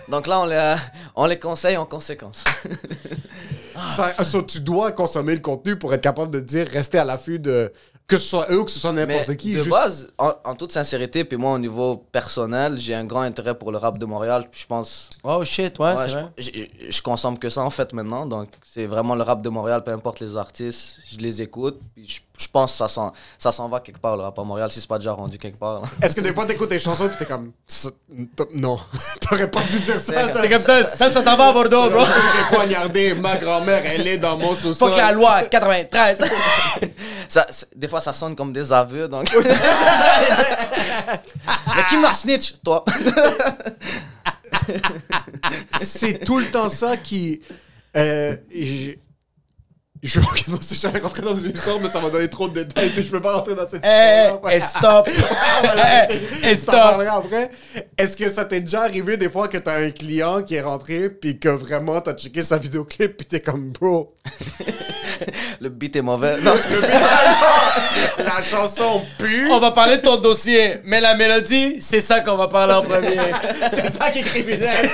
Donc là, on les, on les conseille en conséquence. Ça- so, tu dois consommer le contenu pour être capable de dire, rester à l'affût de. Que ce soit eux ou que ce soit n'importe qui. de juste- base, en, en toute sincérité, puis moi, au niveau personnel, j'ai un grand intérêt pour le rap de Montréal. puis Je pense. Oh shit, ouais, ouais, c'est je, vrai. je- je consomme que ça en fait maintenant. Donc, c'est vraiment le rap de Montréal, peu importe les artistes, je les écoute. Puis je, je pense que ça s'en, ça s'en va quelque part, le rap à Montréal, si c'est pas déjà rendu quelque part. Est-ce que des fois t'écoutes tes chansons pis t'es comme. Ça- Non, t'aurais pas dû dire ça. ça- C'est comme ça, ça, ça s'en va à Bordeaux, bro. J'ai poignardé ma grand-mère, elle est dans mon sous-sol. Fuck la loi 93. Ça, c'est- des fois, ça sonne comme des aveux. Donc... Mais qui m'a snitch, toi c'est tout le temps ça qui. Euh, je non, c'est- j'allais rentrer dans une histoire, mais ça va donner trop de détails, puis je peux pas rentrer dans cette Eh, histoire. et stop. On va l'arrêter. Eh, stop. après. Est-ce que ça t'est déjà arrivé des fois que t'as un client qui est rentré, puis que vraiment t'as checké sa vidéoclip, puis t'es comme bro, Le beat est mauvais. Non. la chanson pue. On va parler de ton dossier, mais la mélodie, c'est ça qu'on va parler en premier. C'est ça qui est criminel.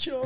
Chicho.